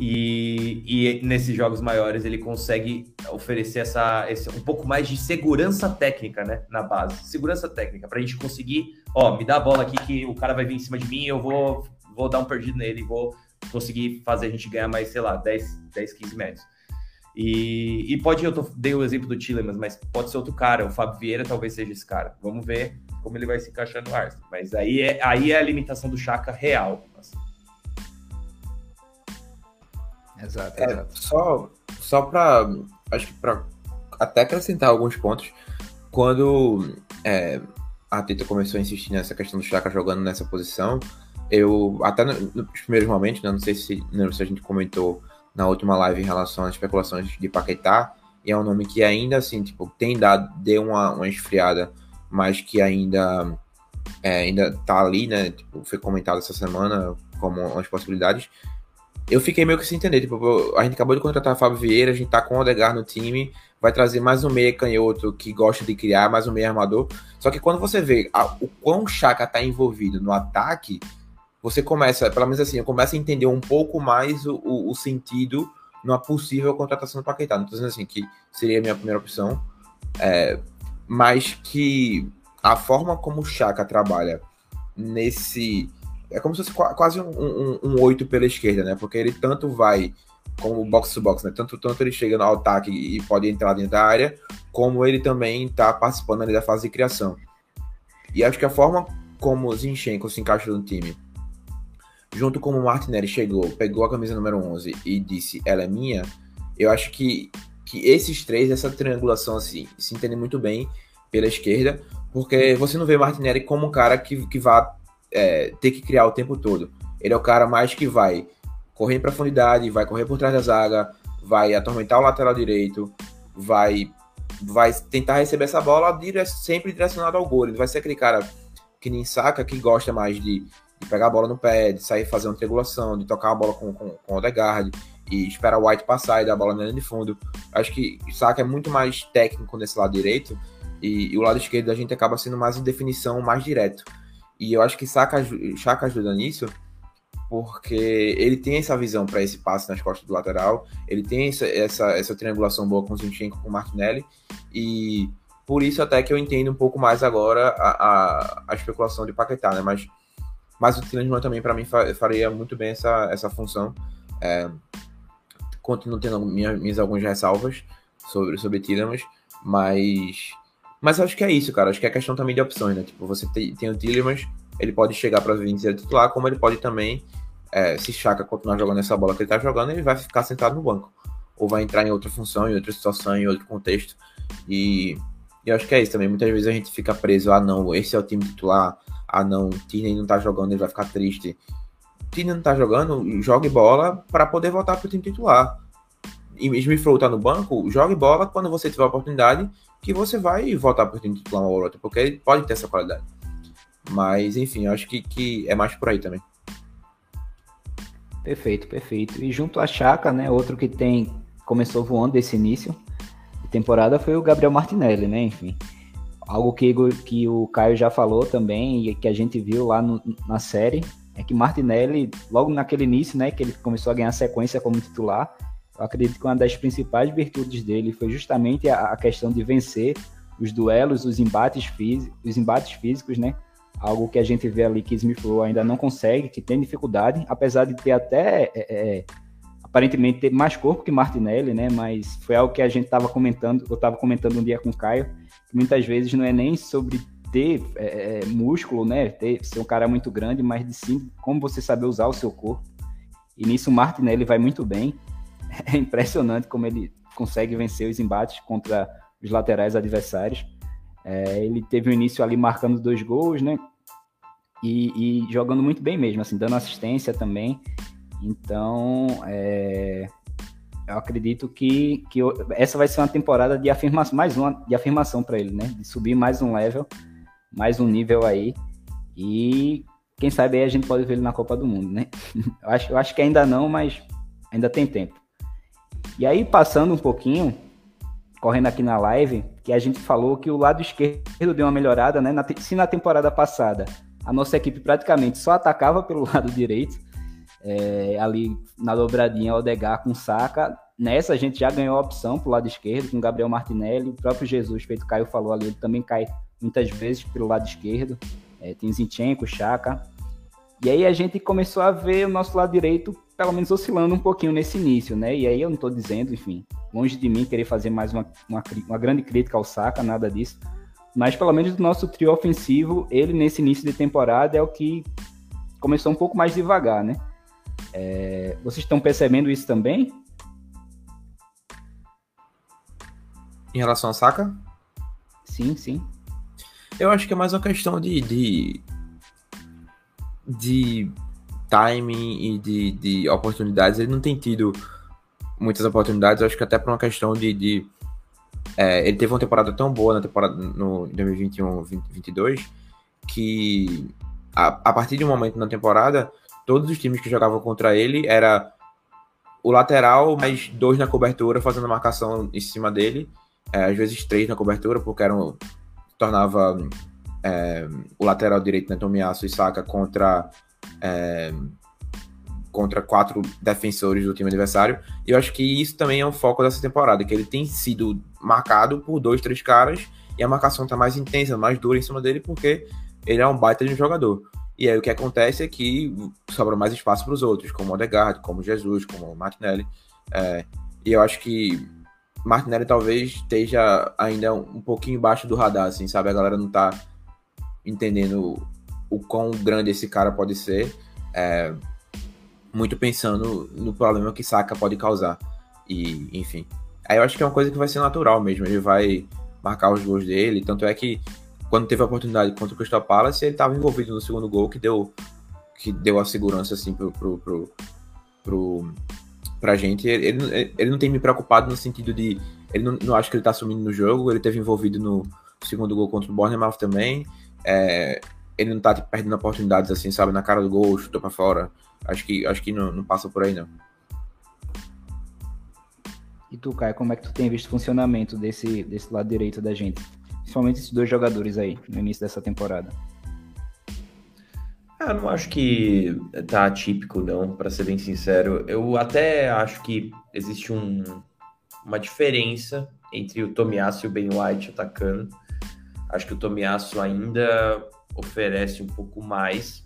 E, e nesses jogos maiores ele consegue oferecer essa, esse, um pouco mais de segurança técnica né, na base. Segurança técnica, para a gente conseguir, ó, me dá a bola aqui que o cara vai vir em cima de mim, eu vou, vou dar um perdido nele, vou conseguir fazer a gente ganhar mais, sei lá, 10, 10 15 metros. E, e pode, eu tô, dei o exemplo do Tillemans, mas pode ser outro cara, o Fábio Vieira talvez seja esse cara. Vamos ver como ele vai se encaixar no Arsenal. Mas aí é, aí é a limitação do Chaka real. Assim. Exato, é, exato. Só, só para acho que para até acrescentar alguns pontos, quando é, a Tita começou a insistir nessa questão do Chaka jogando nessa posição, eu, até nos primeiros momentos, né, não sei se, não se a gente comentou na última live em relação às especulações de Paquetá, e é um nome que ainda, assim, tipo, tem dado, deu uma, uma esfriada, mas que ainda, é, ainda tá ali, né, tipo, foi comentado essa semana como umas possibilidades. Eu fiquei meio que sem entender, tipo, a gente acabou de contratar Fábio Vieira, a gente tá com o Odegar no time, vai trazer mais um meia canhoto que gosta de criar, mais um meia armador, só que quando você vê a, o quão Chaka tá envolvido no ataque, você começa, pelo menos assim, eu começo a entender um pouco mais o, o, sentido numa possível contratação do Paquetá. Não estou dizendo assim que seria a minha primeira opção, é, mas que a forma como o Chaka trabalha nesse. É como se fosse quase um, um, um 8 pela esquerda, né? Porque ele tanto vai como box to box, né? Tanto, tanto ele chega no ataque e pode entrar dentro da área, como ele também está participando ali da fase de criação. E acho que a forma como Zinchenko se encaixa no time junto com o Martinelli chegou, pegou a camisa número 11 e disse, ela é minha, eu acho que, que esses três, essa triangulação assim, se entendem muito bem pela esquerda, porque você não vê Martinelli como um cara que, que vai é, ter que criar o tempo todo. Ele é o cara mais que vai correr em profundidade, vai correr por trás da zaga, vai atormentar o lateral direito, vai vai tentar receber essa bola dire sempre direcionado ao gol. Ele vai ser aquele cara que nem saca, que gosta mais de pegar a bola no pé, de sair fazendo triangulação, de tocar a bola com, com, com o Odegaard e esperar o White passar e dar a bola na linha de fundo. Acho que o Saka é muito mais técnico nesse lado direito e, e, o lado esquerdo a gente acaba sendo mais em definição, mais direto. E eu acho que Saka, Saka ajuda nisso porque ele tem essa visão para esse passe nas costas do lateral, ele tem essa, essa, essa triangulação boa com o Zinchenko com o Martinelli, e por isso até que eu entendo um pouco mais agora a, a, a especulação de Paquetá, né? Mas, mas o Tielemans também, para mim, faria muito bem essa, essa função. É, continuo tendo minhas, minhas algumas ressalvas sobre, sobre Tielemans, mas... Mas acho que é isso, cara. Acho que é questão também de opções, né? Tipo, você tem, tem o Tillemans, ele pode chegar para vir ser titular, como ele pode também, é, se Chaka continuar jogando essa bola que ele tá jogando, ele vai ficar sentado no banco. Ou vai entrar em outra função, em outra situação, em outro contexto. E, e eu acho que é isso também. Muitas vezes a gente fica preso, ah não, esse é o time titular, ah não, Tine não tá jogando, ele vai ficar triste. Tine não tá jogando, jogue bola para poder voltar pro time titular. E Smith Rowe tá no banco, jogue bola quando você tiver a oportunidade que você vai voltar pro time titular uma ou outra, porque ele pode ter essa qualidade. Mas, enfim, acho que, que é mais por aí também. Perfeito, perfeito. E junto a Chaka, né, outro que tem começou voando desse início de temporada foi o Gabriel Martinelli, né, enfim. Algo que, que o Caio já falou também e que a gente viu lá no, na série é que Martinelli, logo naquele início, né, que ele começou a ganhar sequência como titular, eu acredito que uma das principais virtudes dele foi justamente a, a questão de vencer os duelos, os embates, físicos, os embates físicos, né? Algo que a gente vê ali que Smith ainda não consegue, que tem dificuldade, apesar de ter até é, é, aparentemente ter mais corpo que Martinelli, né? Mas foi algo que a gente estava comentando, eu estava comentando um dia com o Caio, muitas vezes não é nem sobre ter é, é, músculo, né? Ter, ser um cara muito grande, mas de sim como você saber usar o seu corpo. E nisso o Martinelli vai muito bem. [laughs] É impressionante como ele consegue vencer os embates contra os laterais adversários. É, ele teve um início ali marcando dois gols, né? E, e, jogando muito bem mesmo, assim, dando assistência também. Então, é, eu acredito que, que essa vai ser uma temporada de afirmação, mais uma de afirmação para ele, né? De subir mais um level, mais um nível aí. E quem sabe aí a gente pode ver ele na Copa do Mundo, né? [laughs] Eu acho, eu acho que ainda não, mas ainda tem tempo. E aí, passando um pouquinho, correndo aqui na live, que a gente falou que o lado esquerdo deu uma melhorada, né? Na, se na temporada passada a nossa equipe praticamente só atacava pelo [laughs] lado direito, é, ali na dobradinha Odegar com Saca, nessa a gente já ganhou a opção pro lado esquerdo, com Gabriel Martinelli, o próprio Jesus, feito Caio falou ali, ele também cai muitas vezes pelo lado esquerdo, é, tem Zinchenko, Chaka, e aí a gente começou a ver o nosso lado direito pelo menos oscilando um pouquinho nesse início, né? E aí eu não estou dizendo, enfim, longe de mim querer fazer mais uma, uma, uma, grande crítica ao Saka, nada disso. Mas pelo menos do nosso trio ofensivo, ele nesse início de temporada é o que começou um pouco mais devagar, né? É, vocês estão percebendo isso também? Em relação ao Saka? Sim, sim. Eu acho que é mais uma questão de, de, de timing e de, de oportunidades. Ele não tem tido muitas oportunidades, acho que até por uma questão de. de é, ele teve uma temporada tão boa na temporada no 2021-22 que a, a partir de um momento na temporada, todos os times que jogavam contra ele era o lateral mais dois na cobertura fazendo marcação em cima dele, é, às vezes três na cobertura, porque era um, tornava é, o lateral direito, né, Tomiasso e Saka contra é, contra quatro defensores do time adversário. E eu acho que isso também é um foco dessa temporada, que ele tem sido marcado por dois, três caras e a marcação tá mais intensa, mais dura em cima dele, porque ele é um baita de um jogador. E aí o que acontece é que sobra mais espaço para os outros, como o Odegaard, como Jesus, como o Martinelli. É, e eu acho que Martinelli talvez esteja ainda um pouquinho embaixo do radar, assim, sabe? A galera não tá entendendo o quão grande esse cara pode ser, é, muito pensando no problema que Saka pode causar. E, enfim. Aí eu acho que é uma coisa que vai ser natural mesmo. Ele vai marcar os gols dele. Tanto é que quando teve a oportunidade contra o Crystal Palace, ele estava envolvido no segundo gol que deu, que deu a segurança assim pro, pro, pro, pro pra gente. Ele, ele, ele, não tem me preocupado no sentido de. Ele não, não acho que ele tá assumindo no jogo, ele teve envolvido no segundo gol contra o Bournemouth também. É, ele não tá tipo, perdendo oportunidades assim, sabe, na cara do gol, chutou pra fora. Acho que, acho que não, não passa por aí, não. E tu, Caio, como é que tu tem visto o funcionamento desse, desse lado direito da gente? Principalmente esses dois jogadores aí, no início dessa temporada. Ah, não acho que tá atípico, não, para ser bem sincero. Eu até acho que existe um, uma diferença entre o Tomiasso e o Ben White atacando. Acho que o Tomiasso ainda oferece um pouco mais.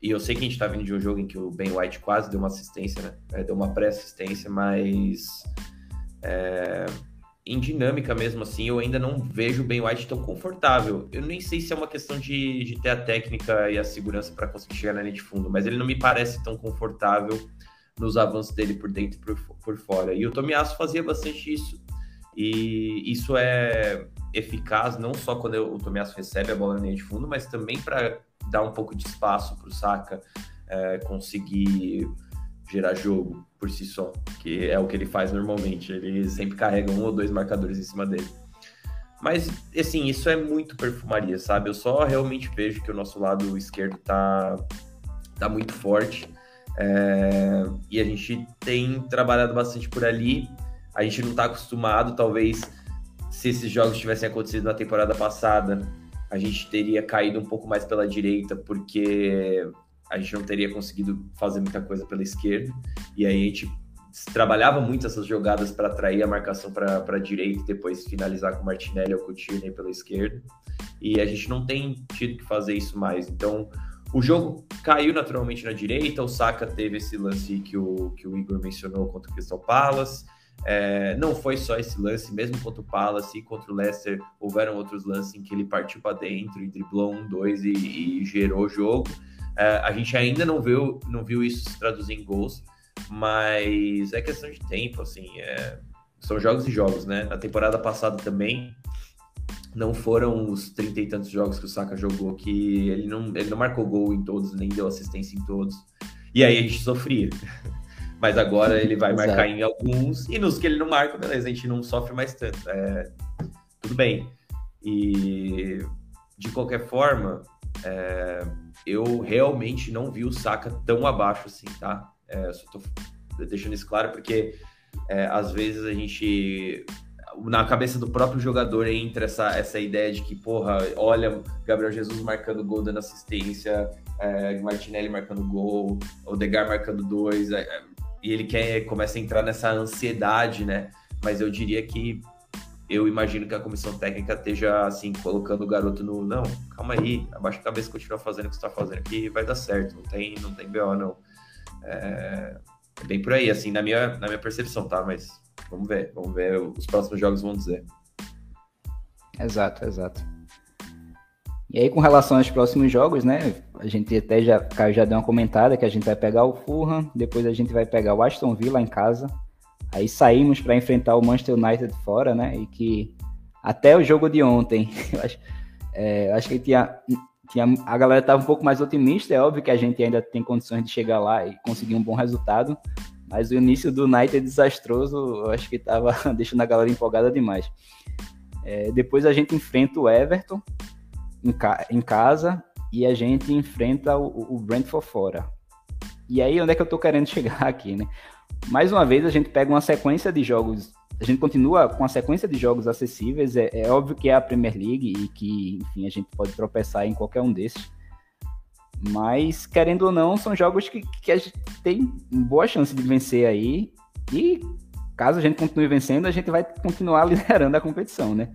E eu sei que a gente tá vindo de um jogo em que o Ben White quase deu uma assistência, né? É, deu uma pré-assistência, mas é, em dinâmica mesmo assim, eu ainda não vejo o Ben White tão confortável. Eu nem sei se é uma questão de, de ter a técnica e a segurança para conseguir chegar na linha de fundo, mas ele não me parece tão confortável nos avanços dele por dentro e por, por fora. E o Tomiasso fazia bastante isso. E isso é eficaz não só quando o Tomiasso recebe a bola na linha de fundo, mas também para dar um pouco de espaço para o Saka é, conseguir gerar jogo por si só, que é o que ele faz normalmente. Ele sempre carrega um ou dois marcadores em cima dele. Mas, assim, isso é muito perfumaria, sabe? Eu só realmente vejo que o nosso lado esquerdo tá, tá muito forte. É, e a gente tem trabalhado bastante por ali. A gente não tá acostumado, talvez, se esses jogos tivessem acontecido na temporada passada, a gente teria caído um pouco mais pela direita, porque a gente não teria conseguido fazer muita coisa pela esquerda. E aí a gente trabalhava muito essas jogadas para atrair a marcação para a direita e depois finalizar com Martinelli ou com o Tierney pela esquerda. E a gente não tem tido que fazer isso mais. Então, o jogo caiu naturalmente na direita. O Saka teve esse lance que o, que o Igor mencionou contra o Crystal Palace. É, não foi só esse lance, mesmo contra o Palace e contra o Leicester, houveram outros lances em que ele partiu para dentro e driblou um, dois e, e gerou o jogo. É, a gente ainda não viu, não viu isso se traduzir em gols, mas é questão de tempo, assim. É, são jogos e jogos, né? Na temporada passada também não foram os trinta e tantos jogos que o Saka jogou que ele não, ele não marcou gol em todos, nem deu assistência em todos. E aí a gente sofria. [laughs] Mas agora ele vai marcar em alguns, e nos que ele não marca, beleza, a gente não sofre mais tanto. É, tudo bem. E de qualquer forma, é, eu realmente não vi o Saka tão abaixo assim, tá? É, só tô deixando isso claro porque é, às vezes a gente na cabeça do próprio jogador entra essa, essa ideia de que, porra, olha, Gabriel Jesus marcando gol, dando assistência, é, Martinelli marcando gol, Odegar marcando dois, é, e ele quer começa a entrar nessa ansiedade, né? Mas eu diria que eu imagino que a comissão técnica esteja assim, colocando o garoto no. Não, calma aí, abaixa a cabeça continua fazendo o que você está fazendo aqui vai dar certo, não tem, não tem BO, não. É, é, bem por aí, assim, na minha, na minha percepção, tá? Mas vamos ver, vamos ver, os próximos jogos vão dizer. Exato, exato. E aí, com relação aos próximos jogos, né? A gente até já, já deu uma comentada que a gente vai pegar o Fulham, depois a gente vai pegar o Aston Villa em casa, Aí saímos para enfrentar o Manchester United fora, né? E que até o jogo de ontem, [laughs] eu acho, é, acho que tinha, tinha, a galera estava um pouco mais otimista. É óbvio que a gente ainda tem condições de chegar lá e conseguir um bom resultado, mas o início do United desastroso, eu acho que estava [laughs] deixando a galera empolgada demais. É, depois a gente enfrenta o Everton em, ca em casa e a gente enfrenta o, o Brentford fora. E aí, onde é que eu tô querendo [laughs] chegar aqui, né? Mais uma vez a gente pega uma sequência de jogos, a gente continua com a sequência de jogos acessíveis. É, é, óbvio que é a Premier League e que, enfim, a gente pode tropeçar em qualquer um desses. Mas, querendo ou não, são jogos que, que a gente tem boa chance de vencer aí. E caso a gente continue vencendo, a gente vai continuar [laughs] liderando a competição, né?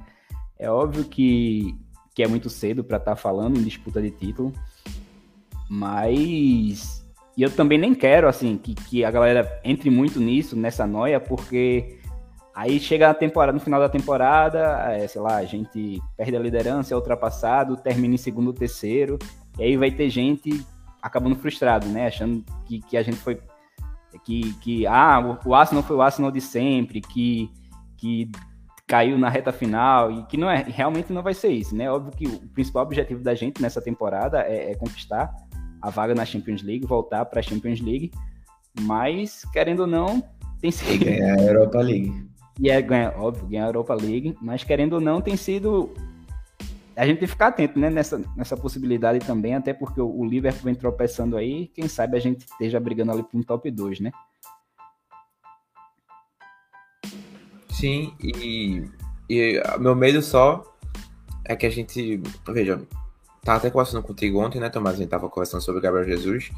É óbvio que, que é muito cedo para estar tá falando em disputa de título, mas e eu também nem quero, assim, que, que a galera entre muito nisso, nessa noia, porque aí chega a temporada, no final da temporada, é, sei lá, a gente perde a liderança, é ultrapassado, termina em segundo, terceiro, e aí vai ter gente acabando frustrado, né? Achando que, que a gente foi. Que, que ah, o, Arsenal foi o Arsenal de sempre, que, que caiu na reta final, e que não é, realmente não vai ser isso, né? Óbvio que o principal objetivo da gente nessa temporada é, é conquistar a vaga na Champions League, voltar para a Champions League, mas querendo ou não, tem sido. E ganhar a Europa League. E é ganhar, óbvio, ganhar a Europa League, mas querendo ou não, tem sido. A gente tem que ficar atento né, nessa, nessa possibilidade também, até porque o, o Liverpool vem tropeçando aí, quem sabe a gente esteja brigando ali para um top 2, né? Sim, e, e meu medo só é que a gente. Veja, Tava até conversando contigo ontem, né, Tomás? A gente tava conversando sobre o Gabriel Jesus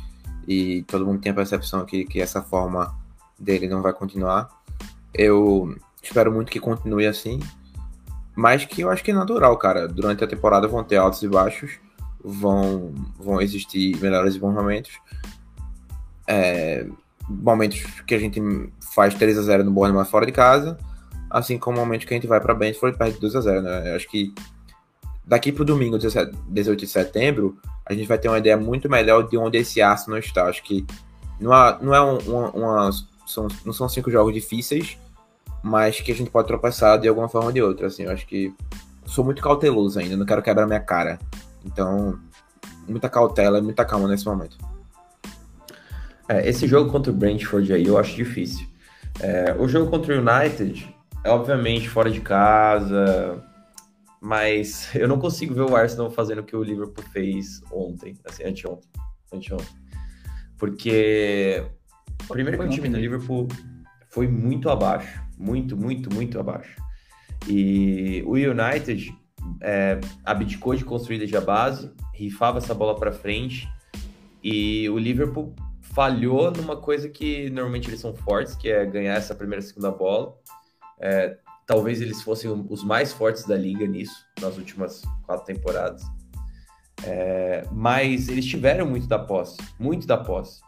e todo mundo tem a percepção que, que essa forma dele não vai continuar. Eu espero muito que continue assim, mas que eu acho que é natural, cara. Durante a temporada vão ter altos e baixos, vão, vão existir melhores e bons momentos. É, momentos que a gente faz 3 a 0 no Bournemouth fora de casa, assim como momentos que a gente vai para Brentford e perde 2 a 0 né? Eu acho que daqui pro domingo, 17, 18 de setembro, a gente vai ter uma ideia muito melhor de onde esse Arsenal está. Acho que não, há, não é um, uma, uma são, não são cinco jogos difíceis, mas que a gente pode tropeçar de alguma forma ou de outra. Assim, eu acho que sou muito cauteloso ainda, não quero quebrar minha cara. Então, muita cautela muita calma nesse momento. É, esse jogo contra o Brentford aí eu acho difícil. É, o jogo contra o United é obviamente fora de casa, mas [laughs] eu não consigo ver o Arsenal fazendo o que o Liverpool fez ontem, assim, anteontem, anteontem. Porque primeiro que o time do Liverpool foi muito abaixo, muito, muito, muito abaixo. E o United é, abdicou de construir desde a base, rifava essa bola para frente, e o Liverpool falhou numa coisa que normalmente eles são fortes, que é ganhar essa primeira segunda bola. É, talvez eles fossem os mais fortes da liga nisso, nas últimas quatro temporadas. É, mas eles tiveram muito da posse, muito da posse.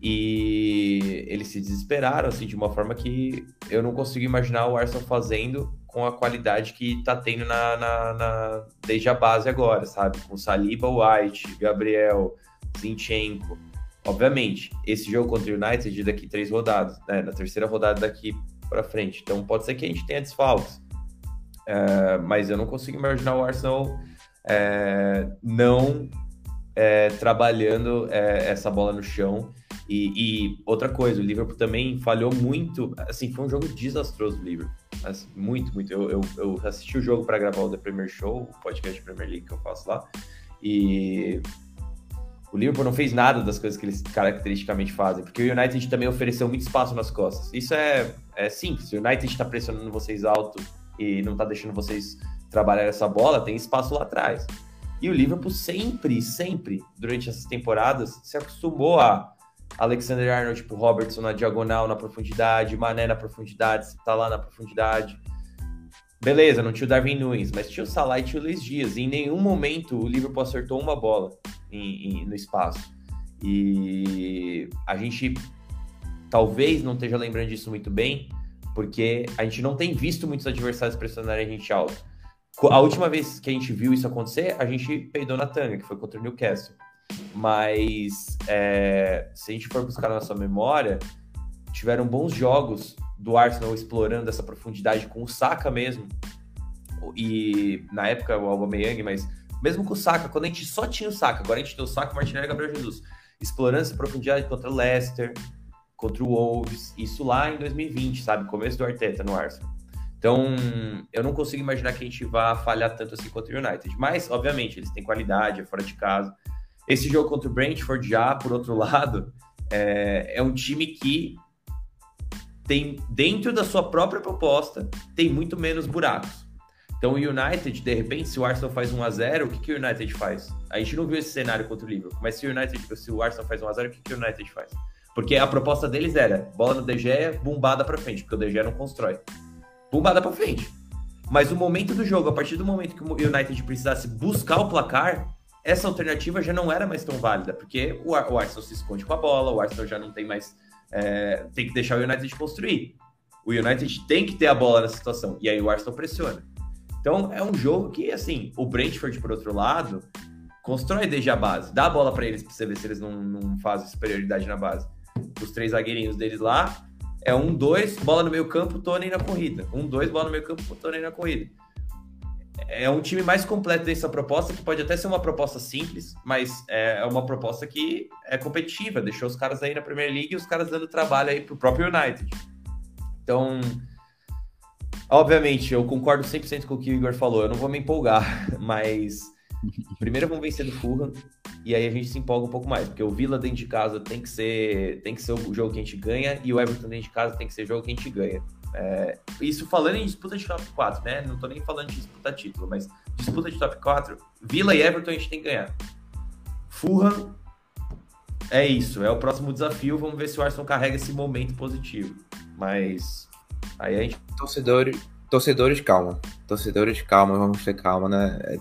E eles se desesperaram, assim, de uma forma que eu não consigo imaginar o Arsenal fazendo com a qualidade que tá tendo na, na, na desde a base agora, sabe? Com Saliba, White, Gabriel, Zinchenko. Obviamente, esse jogo contra o United é daqui três rodadas, né? Na terceira rodada daqui para frente. Então pode ser que a gente tenha desfalques. É, mas eu não consigo imaginar o Arsenal é, não é, trabalhando é, essa bola no chão. E, e, outra coisa, o Liverpool também falhou muito. Assim, foi um jogo desastroso do Liverpool. Assim, muito, muito. Eu, eu, eu assisti o jogo para gravar o The Premier Show, o podcast Premier League que eu faço lá. E o Liverpool não fez nada das coisas que eles caracteristicamente fazem, porque o United também ofereceu muito espaço nas costas. Isso é, é simples. O United está pressionando vocês alto e não está deixando vocês trabalhar essa bola, tem espaço lá atrás. E o Liverpool sempre, sempre, durante essas temporadas, se acostumou a Alexander Arnold, tipo Robertson na diagonal, na profundidade, Mané na profundidade, tá lá na profundidade. Beleza, não tinha o Darwin Nunes, mas tinha o Salah e tinha o Luiz Dias. E em nenhum momento o Liverpool acertou uma bola em, em, no espaço. E a gente talvez não esteja lembrando disso muito bem, porque a gente não tem visto muitos adversários pressionarem a gente alto. A última vez que a gente viu isso acontecer, a gente peidou na tanga, que foi contra o Newcastle. Mas é, se a gente for buscar na nossa memória, tiveram bons jogos do Arsenal explorando essa profundidade com o Saka mesmo. E na época o Aubameyang, mas mesmo com o Saka, quando a gente só tinha o Saka, agora a gente tem o Saka, Martinelli e Gabriel Jesus, explorando essa profundidade contra o Leicester, contra o Wolves, isso lá em 2020, sabe? Começo do Arteta no Arsenal. Então, eu não consigo imaginar que a gente vá falhar tanto assim contra o United. Mas, obviamente, eles têm qualidade, é fora de casa. Esse jogo contra o Brentford já, por outro [laughs] lado, é, é um time que tem, dentro da sua própria proposta, tem muito menos buracos. Então o United, de repente, se o Arsenal faz 1 a 0 o que, que o United faz? A gente não viu esse cenário contra o Liverpool, mas se o United, se o Arsenal faz 1 a 0 o que, que o United faz? Porque a proposta deles era bola no DG, bumbada para frente, porque o DG não constrói. Bumbada para frente. Mas o momento do jogo, a partir do momento que o United precisasse buscar o placar, essa alternativa já não era mais tão válida, porque o, Arsenal se esconde com a bola, o Arsenal já não tem mais. É, tem que deixar o United construir. O United tem que ter a bola nessa situação. E aí o Arsenal pressiona. Então é um jogo que, assim, o Brentford, por outro lado, constrói desde a base. Dá a bola para eles para você ver se eles não, não fazem superioridade na base. Os três zagueirinhos deles lá, é um, dois, bola no meio campo, Tony na corrida. Um, dois, bola no meio campo, Tony na corrida. É um time mais completo dessa proposta, que pode até ser uma proposta simples, mas é uma proposta que é competitiva. Deixou os caras aí na Premier League e os caras dando trabalho aí pro próprio United. Então, Obviamente, eu concordo 100% com o que o Igor falou. Eu não vou me empolgar, [laughs] mas primeiro vamos vencer do Fulham e aí a gente se empolga um pouco mais, porque o Villa dentro de casa tem que ser tem que ser o jogo que a gente ganha e o Everton dentro de casa tem que ser o jogo que a gente ganha. É, isso falando em disputa de top 4, né? Não tô nem falando de disputa título, mas disputa de top 4, Villa e Everton a gente tem que ganhar. Fulham é isso, é o próximo desafio. Vamos ver se o Arsenal carrega esse momento positivo. Mas aí a gente. Torcedores, torcedores, calma. Torcedores, calma, vamos ter calma, né? É,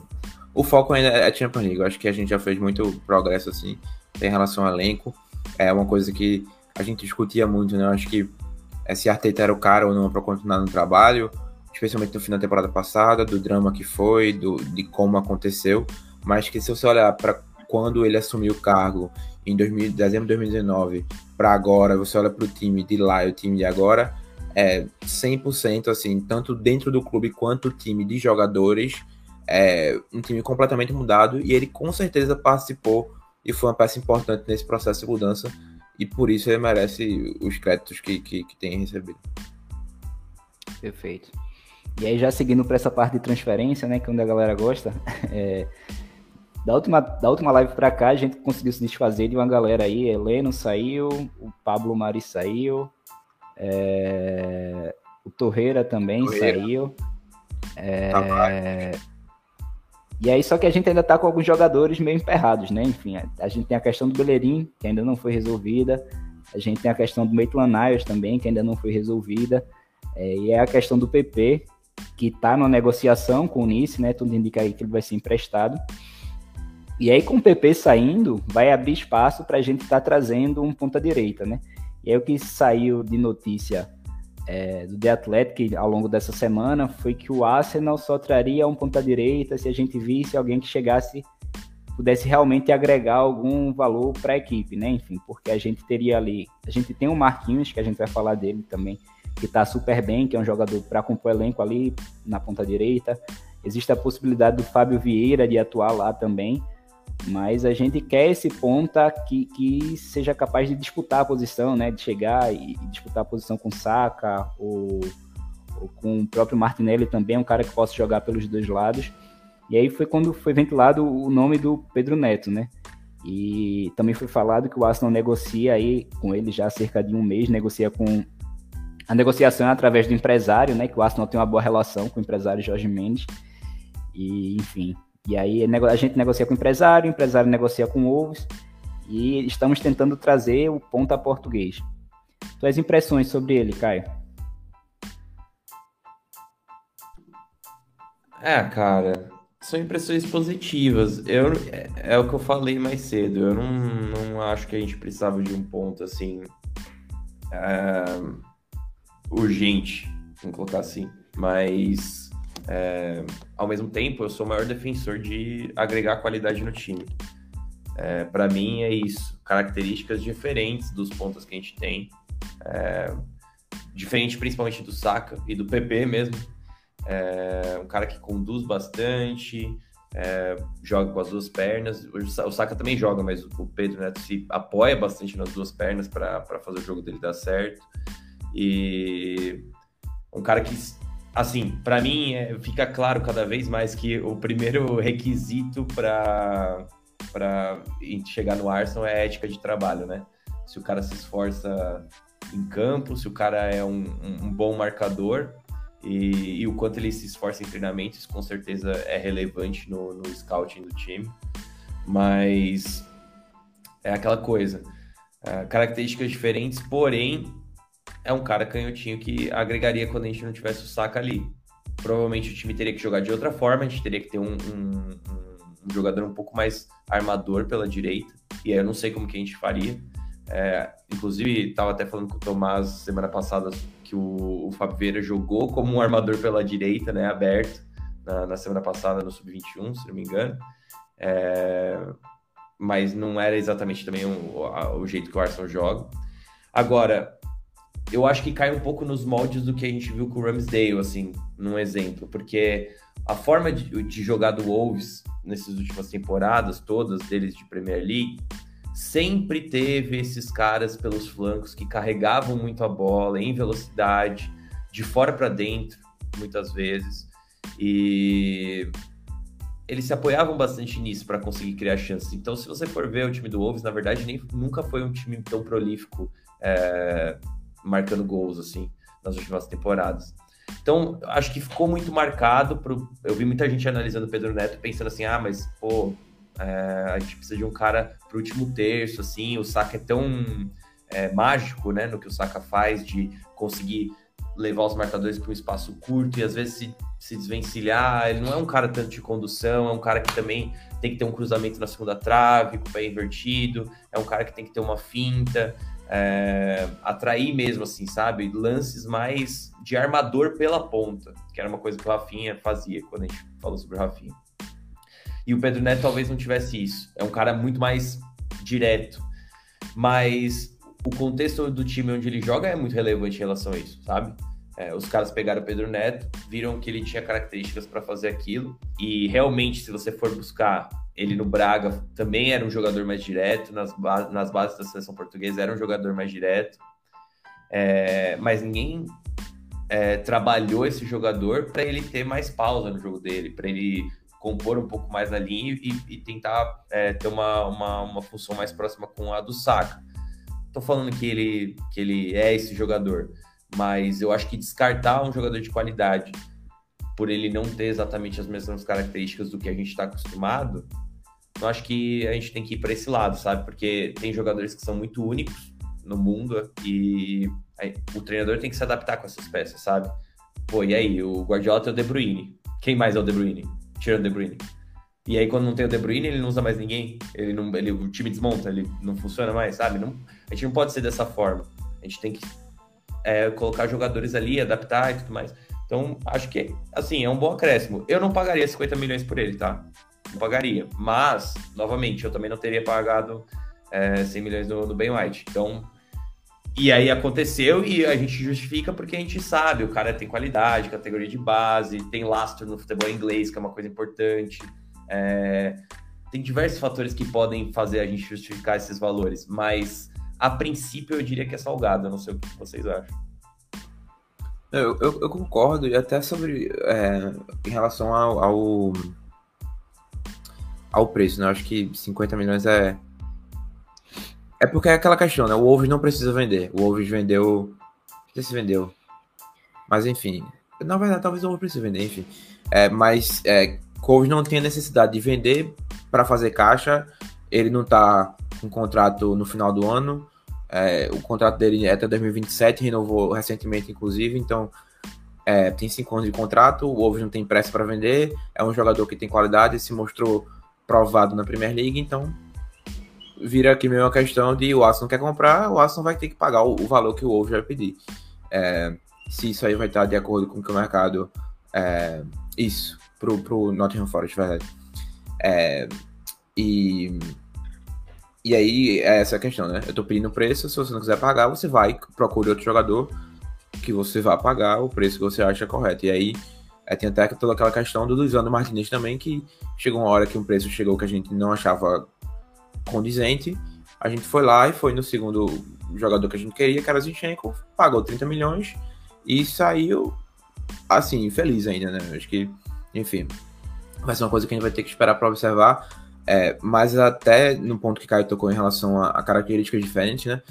o foco ainda é Champions League. Eu acho que a gente já fez muito progresso assim em relação ao elenco. É uma coisa que a gente discutia muito, né? Eu acho que se Arteta era o cara ou não para continuar no trabalho, especialmente no fim da temporada passada, do drama que foi, do, de como aconteceu. Mas que se você olhar para quando ele assumiu o cargo em 2000, dezembro de 2019 para agora, você olha para o time de lá e o time de agora, é 100% assim, tanto dentro do clube quanto o time de jogadores, é um time completamente mudado e ele com certeza participou e foi uma peça importante nesse processo de mudança e por isso ele merece os créditos que, que, que tem recebido. Perfeito. E aí já seguindo para essa parte de transferência, né, que é onde a galera gosta, [laughs] é, da última, da última live para cá, a gente conseguiu se desfazer de uma galera aí. Heleno saiu, o Pablo Mari saiu, é... o Torreira também Torreira. saiu. É... E aí, só que a gente ainda tá com alguns jogadores meio emperrados, né? Enfim, a gente tem a questão do Beleirinho, que ainda não foi resolvida. A gente tem a questão do Maitland Niles também, que ainda não foi resolvida. É, e é a questão do PP, que tá numa negociação com o Nice, né? Tudo indica aí que ele vai ser emprestado. E aí, com o PP saindo, vai abrir espaço para a gente estar tá trazendo um ponta-direita, né? E aí, o que saiu de notícia é, do The Athletic ao longo dessa semana foi que o Arsenal só traria um ponta-direita se a gente visse alguém que chegasse, pudesse realmente agregar algum valor para a equipe, né? Enfim, porque a gente teria ali. A gente tem o Marquinhos, que a gente vai falar dele também, que está super bem, que é um jogador para compor elenco ali na ponta-direita. Existe a possibilidade do Fábio Vieira de atuar lá também. Mas a gente quer esse ponta que, que seja capaz de disputar a posição, né? De chegar e, disputar a posição com Saka ou, ou, com o próprio Martinelli também, um cara que possa jogar pelos dois lados. E aí foi quando foi ventilado o nome do Pedro Neto, né? E também foi falado que o Arsenal negocia aí com ele já há cerca de um mês, negocia com a negociação é através do empresário, né? Que o Arsenal tem uma boa relação com o empresário Jorge Mendes. E, enfim, e aí a gente negocia com o empresário, o empresário negocia com o Wolves e estamos tentando trazer o ponta português. Tuas impressões sobre ele, Caio? É, cara, são impressões positivas. Eu, é, é, o que eu falei mais cedo. Eu não, não acho que a gente precisava de um ponto assim é, urgente, vamos colocar assim. Mas é, ao mesmo tempo, eu sou o maior defensor de agregar qualidade no time. É, para mim é isso, características diferentes dos pontos que a gente tem, é, diferente principalmente do Saka e do PP mesmo. É, um cara que conduz bastante, é, joga com as duas pernas. O Saka também joga, mas o Pedro Neto se apoia bastante nas duas pernas para fazer o jogo dele dar certo. E um cara que assim, para mim é, fica claro cada vez mais que o primeiro [laughs] requisito para para chegar no Arsenal é a ética de trabalho, né? Se o cara se esforça em campo, se o cara é um, um, bom marcador e, e, o quanto ele se esforça em treinamentos, com certeza é relevante no, no scouting do time. Mas é aquela coisa, é, características diferentes, porém é um cara canhotinho que agregaria quando a gente não tivesse o saca ali. Provavelmente o time teria que jogar de outra forma, a gente teria que ter um, um, um jogador um pouco mais armador pela direita, e aí eu não sei como que a gente faria. É, inclusive, estava até falando com o Tomás semana passada que o, o Fábio Vieira jogou como um armador pela direita, né, aberto, na, na semana passada no Sub-21, se não me engano. É, mas não era exatamente também o, o jeito que o Arsenal joga. Agora, eu acho que cai um pouco nos moldes do que a gente viu com o Ramsdale, assim, num exemplo, porque a forma de, de jogar do Wolves nessas últimas temporadas, todas deles de Premier League, sempre teve esses caras pelos flancos que carregavam muito a bola em velocidade, de fora para dentro, muitas vezes, e eles se apoiavam bastante nisso para conseguir criar chances. Então, se você for ver o time do Wolves, na verdade, nem, nunca foi um time tão prolífico é, marcando gols, assim, nas últimas temporadas. Então, acho que ficou muito marcado. Pro... Eu vi muita gente analisando o Pedro Neto pensando assim: ah, mas, pô, é, a gente precisa de um cara pro último terço, assim. O Saka é tão é, mágico, né, no que o Saka faz, de conseguir levar os marcadores para um espaço curto e às vezes se, se desvencilhar. Ele não é um cara tanto de condução, é um cara que também tem que ter um cruzamento na segunda trave, com o pé invertido, é um cara que tem que ter uma finta, é, atrair mesmo, assim, sabe? Lances mais de armador pela ponta, que era uma coisa que o Rafinha fazia quando a gente falou sobre o Rafinha. E o Pedro Neto talvez não tivesse isso. É um cara muito mais direto. Mas o contexto do time onde ele joga é muito relevante em relação a isso, sabe? É, os caras pegaram o Pedro Neto, viram que ele tinha características para fazer aquilo, e realmente, se você for buscar ele no Braga, também era um jogador mais direto, nas, ba nas bases da seleção portuguesa era um jogador mais direto, é, mas ninguém é, trabalhou esse jogador para ele ter mais pausa no jogo dele, para ele compor um pouco mais na linha e, e tentar é, ter uma, uma, uma função mais próxima com a do Saka. Tô falando que ele, que ele é esse jogador, mas eu acho que descartar um jogador de qualidade por ele não ter exatamente as mesmas características do que a gente está acostumado, eu acho que a gente tem que ir para esse lado, sabe? Porque tem jogadores que são muito únicos no mundo e o treinador tem que se adaptar com essas peças, sabe? Pô, e aí? O Guardiola tem o De Bruyne. Quem mais é o De Bruyne? Tirando o De Bruyne. E aí, quando não tem o De Bruyne, ele não usa mais ninguém. Ele não, ele, o time desmonta, ele não funciona mais, sabe? Não, a gente não pode ser dessa forma. A gente tem que é, colocar jogadores ali, adaptar e tudo mais. Então, acho que, assim, é um bom acréscimo. Eu não pagaria 50 milhões por ele, tá? Não pagaria. Mas, novamente, eu também não teria pagado é, 100 milhões no Ben White. Então, e aí aconteceu e a gente justifica porque a gente sabe, o cara tem qualidade, categoria de base, tem lastro no futebol inglês, que é uma coisa importante. É, tem diversos fatores que podem fazer a gente justificar esses valores, mas a princípio eu diria que é salgado, eu não sei o que vocês acham. Eu, eu, eu concordo, e até sobre é, em relação ao, ao, ao, preço, né? Eu acho que 50 milhões é. É porque é aquela questão, né? O Wolves não precisa vender. O Wolves vendeu. Não sei se vendeu. Mas enfim. Na verdade, talvez o Wolves precise vender, enfim. É, mas é, Coves não tinha necessidade de vender para fazer caixa. Ele não está com contrato no final do ano. É, o contrato dele é até 2027, renovou recentemente, inclusive. Então, é, tem cinco anos de contrato. O Wolves não tem pressa para vender. É um jogador que tem qualidade, se mostrou provado na Premier League. Então, vira aqui meio uma questão de o Aston quer comprar, o Aston vai ter que pagar o, o valor que o Wolves vai pedir. É, se isso aí vai estar de acordo com o que o mercado. É, isso pro, pro Nottingham Forest, verdade. É, e, e aí, é essa a questão, né? Eu tô pedindo preço, se você não quiser pagar, você vai, procure outro jogador que você vai pagar o preço que você acha correto. E aí, é, tem até toda aquela questão do Luizano Martinez também, que chegou uma hora que um preço chegou que a gente não achava condizente. A gente foi lá e foi no segundo jogador que a gente queria, que era Zinchenko, pagou 30 milhões e saiu, assim, feliz ainda, né? Acho que enfim, vai ser uma coisa que a gente vai ter que esperar para observar. É, mas até no ponto que Caio tocou em relação a, a, características diferentes, né?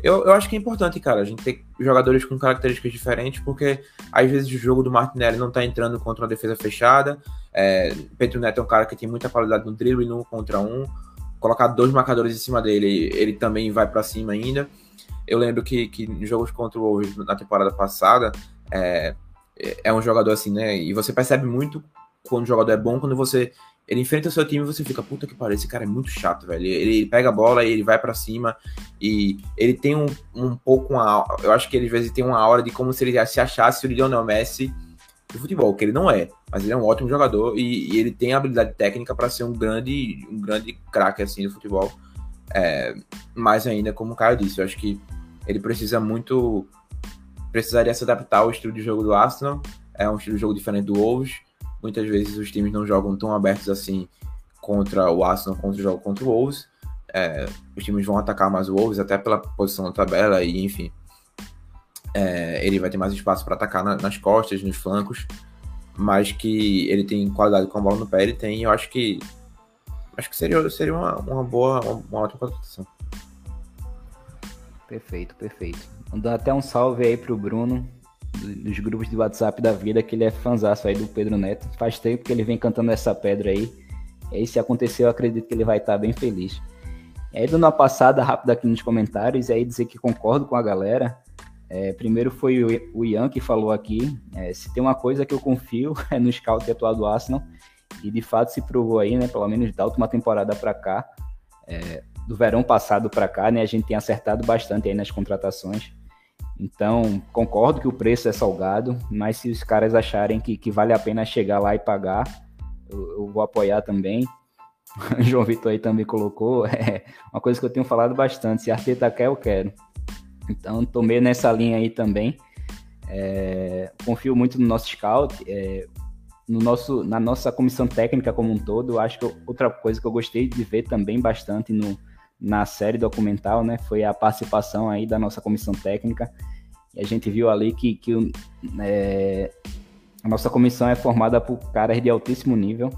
Eu, eu acho que é importante, cara, a gente ter jogadores com características diferentes, porque às vezes o jogo do Martinelli não tá entrando contra uma defesa fechada. É, Pedro Neto é um cara que tem muita qualidade no drible no contra um. Colocar dois marcadores em cima dele, ele também vai para cima ainda. Eu lembro que, que jogos contra o Wolves na temporada passada, é, é um jogador assim, né? E você percebe muito quando o jogador é bom, quando você ele enfrenta o seu time e você fica, puta que pariu, esse cara é muito chato, velho. Ele, ele pega a bola e ele vai para cima e ele tem um, um pouco uma, eu acho que ele às vezes tem uma aura de como se ele se achasse o Lionel Messi do futebol, que ele não é, mas ele é um ótimo jogador e, e ele tem a habilidade técnica para ser um grande, um grande craque assim do futebol. É, mais ainda, como o Caio disse, eu acho que ele precisa muito precisaria se adaptar ao estilo de jogo do Arsenal. É um estilo de jogo diferente do Wolves. Muitas vezes os times não jogam tão abertos assim contra o Arsenal contra o jogo contra o Wolves. É, os times vão atacar mais o Wolves, até pela posição na tabela, e enfim. É, ele vai ter mais espaço para atacar na, nas costas, nos flancos. Mas que ele tem qualidade com a bola no pé, ele tem. Eu acho que. Acho que seria, seria uma, uma boa, uma, uma ótima contratação. Perfeito, perfeito. Mandar até um salve aí pro Bruno, dos grupos de WhatsApp da vida que ele é fãzaço aí do Pedro Neto. Faz tempo que ele vem cantando essa pedra aí. E aí, se acontecer, eu acredito que ele vai estar bem feliz. E aí, dando uma passada rápida aqui nos comentários, e aí dizer que concordo com a galera. É, primeiro foi o Ian que falou aqui. É, se tem uma coisa que eu confio [laughs] é no scout atual do Arsenal. E de fato se provou aí, né? Pelo menos da última temporada para cá, é, do verão passado para cá, né? A gente tem acertado bastante aí nas contratações. Então, concordo que o preço é salgado, mas se os caras acharem que, que vale a pena chegar lá e pagar, eu, eu vou apoiar também. O [laughs] João Vitor aí também colocou, [laughs] é uma coisa que eu tenho falado bastante, se a Arteta quer, eu quero. Então, tomei nessa linha aí também. É, confio muito no nosso scout, é, no nosso, na nossa comissão técnica como um todo. Acho que outra coisa que eu gostei de ver também bastante no, na série documental, né, foi a participação aí da nossa comissão técnica. E a gente viu ali que, que é, a nossa comissão é formada por caras de altíssimo nível.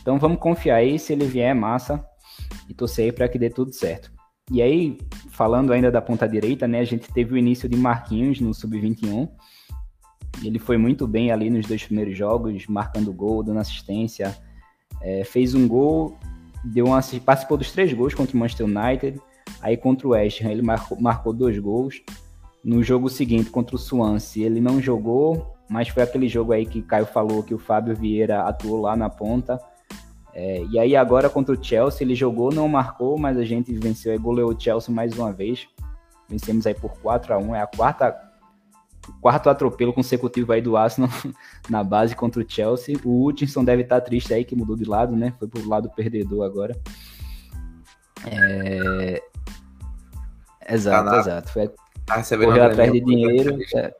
Então vamos confiar aí, se ele vier, massa, e torcer aí para que dê tudo certo. E aí, falando ainda da ponta direita, né, a gente teve o início de Marquinhos no Sub-21. Ele foi muito bem ali nos dois primeiros jogos, marcando gol, dando assistência. É, fez um gol deu uma, participou dos três gols contra o Manchester United. Aí contra o West Ham ele marcou, marcou dois gols. No jogo seguinte, contra o Swansea, ele não jogou, mas foi aquele jogo aí que Caio falou que o Fábio Vieira atuou lá na ponta. É, e aí agora contra o Chelsea, ele jogou, não marcou, mas a gente venceu e goleou o Chelsea mais uma vez. Vencemos aí por 4 a 1 é a quarta quarto atropelo consecutivo aí do Arsenal [laughs] na base contra o Chelsea. O Hutchinson deve estar triste aí que mudou de lado, né? Foi pro lado perdedor agora. É... Exato, tá exato. Foi... Ah, correu atrás de dinheiro. É...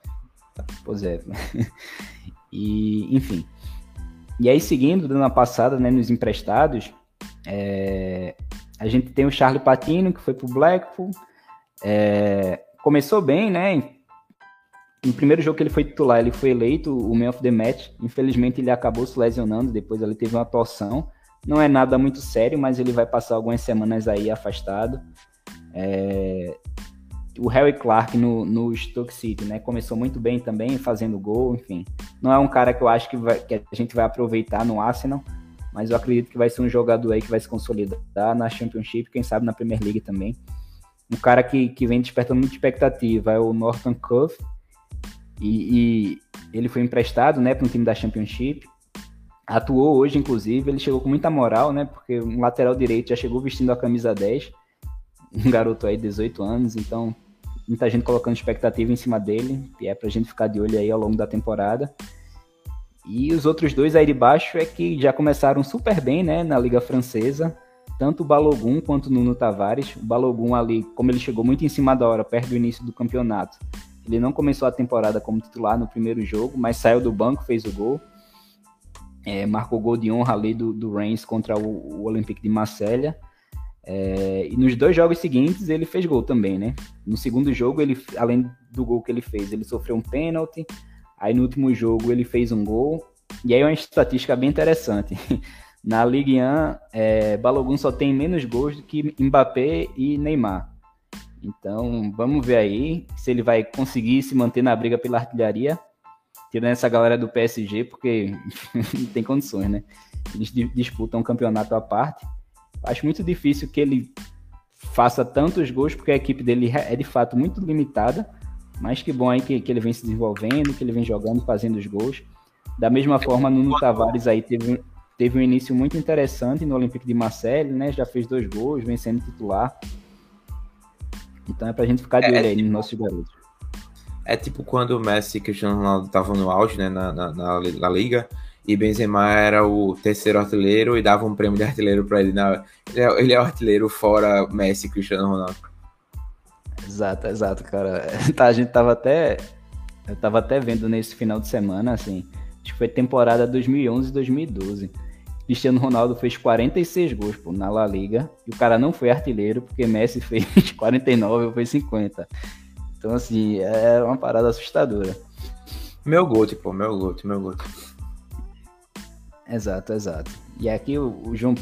Pois é. [laughs] e, enfim. E aí, seguindo, dando uma passada né, nos emprestados, é... a gente tem o Charlie Patino, que foi pro Blackpool. É... Começou bem, né? No primeiro jogo que ele foi titular, ele foi eleito o Man of the Match. Infelizmente, ele acabou se lesionando, depois ele teve uma torção. Não é nada muito sério, mas ele vai passar algumas semanas aí afastado. É... O Harry Clark no, no Stoke City, né? Começou muito bem também, fazendo gol, enfim. Não é um cara que eu acho que, vai, que a gente vai aproveitar no Arsenal, mas eu acredito que vai ser um jogador aí que vai se consolidar na Championship, quem sabe na Premier League também. Um cara que, que vem despertando muita expectativa é o Norton Cove, e, e ele foi emprestado, né, para um time da Championship. Atuou hoje, inclusive, ele chegou com muita moral, né, porque um lateral direito já chegou vestindo a camisa 10, um garoto aí de 18 anos, então muita gente colocando expectativa em cima dele, e é pra gente ficar de olho aí ao longo da temporada. E os outros dois aí de baixo é que já começaram super bem, né, na Liga Francesa, tanto o Balogun quanto o Nuno Tavares. O Balogun ali, como ele chegou muito em cima da hora, perto do início do campeonato, ele não começou a temporada como titular no primeiro jogo, mas saiu do banco, fez o gol. É, marcou gol de honra ali do, do contra o, o Olympique de Marselha. É, e nos dois jogos seguintes ele fez gol também, né? No segundo jogo, ele, além do gol que ele fez, ele sofreu um pênalti. Aí no último jogo ele fez um gol. E aí uma estatística bem interessante. [laughs] Na Ligue 1, é, Balogun só tem menos gols do que Mbappé e Neymar. Então, vamos ver aí se ele vai conseguir se manter na briga pela artilharia, tirando essa galera do PSG, porque [laughs] não tem condições, né? Eles disputam um campeonato à parte. Acho muito difícil que ele faça tantos gols, porque a equipe dele é de fato muito limitada. Mas que bom aí que, que ele vem se desenvolvendo, que ele vem jogando, fazendo os gols. Da mesma forma, Nuno Tavares aí teve, teve um início muito interessante no Olympique de Marseille, né? Já fez dois gols, vem sendo titular. Então é pra gente ficar de é, olho é, aí tipo, nos nossos garotos. É tipo quando o Messi e Cristiano Ronaldo estavam no auge, né, na, na, na, na, Liga, e Benzema era o terceiro artilheiro e dava um prêmio de artilheiro para ele. Na, ele, é, ele é o artilheiro fora Messi e Cristiano Ronaldo. Exato, exato, cara. [laughs] Tá, a gente tava até. Eu tava até vendo nesse final de semana, assim. Acho que foi temporada 2011 e 2012 Cristiano Ronaldo fez 46 gols pô, na La Liga e o cara não foi artilheiro porque Messi [laughs] fez 49 ou foi 50. Então, assim, é uma parada assustadora. Meu gol, tipo, meu gol, meu gol. Exato, exato. E aqui o, o João,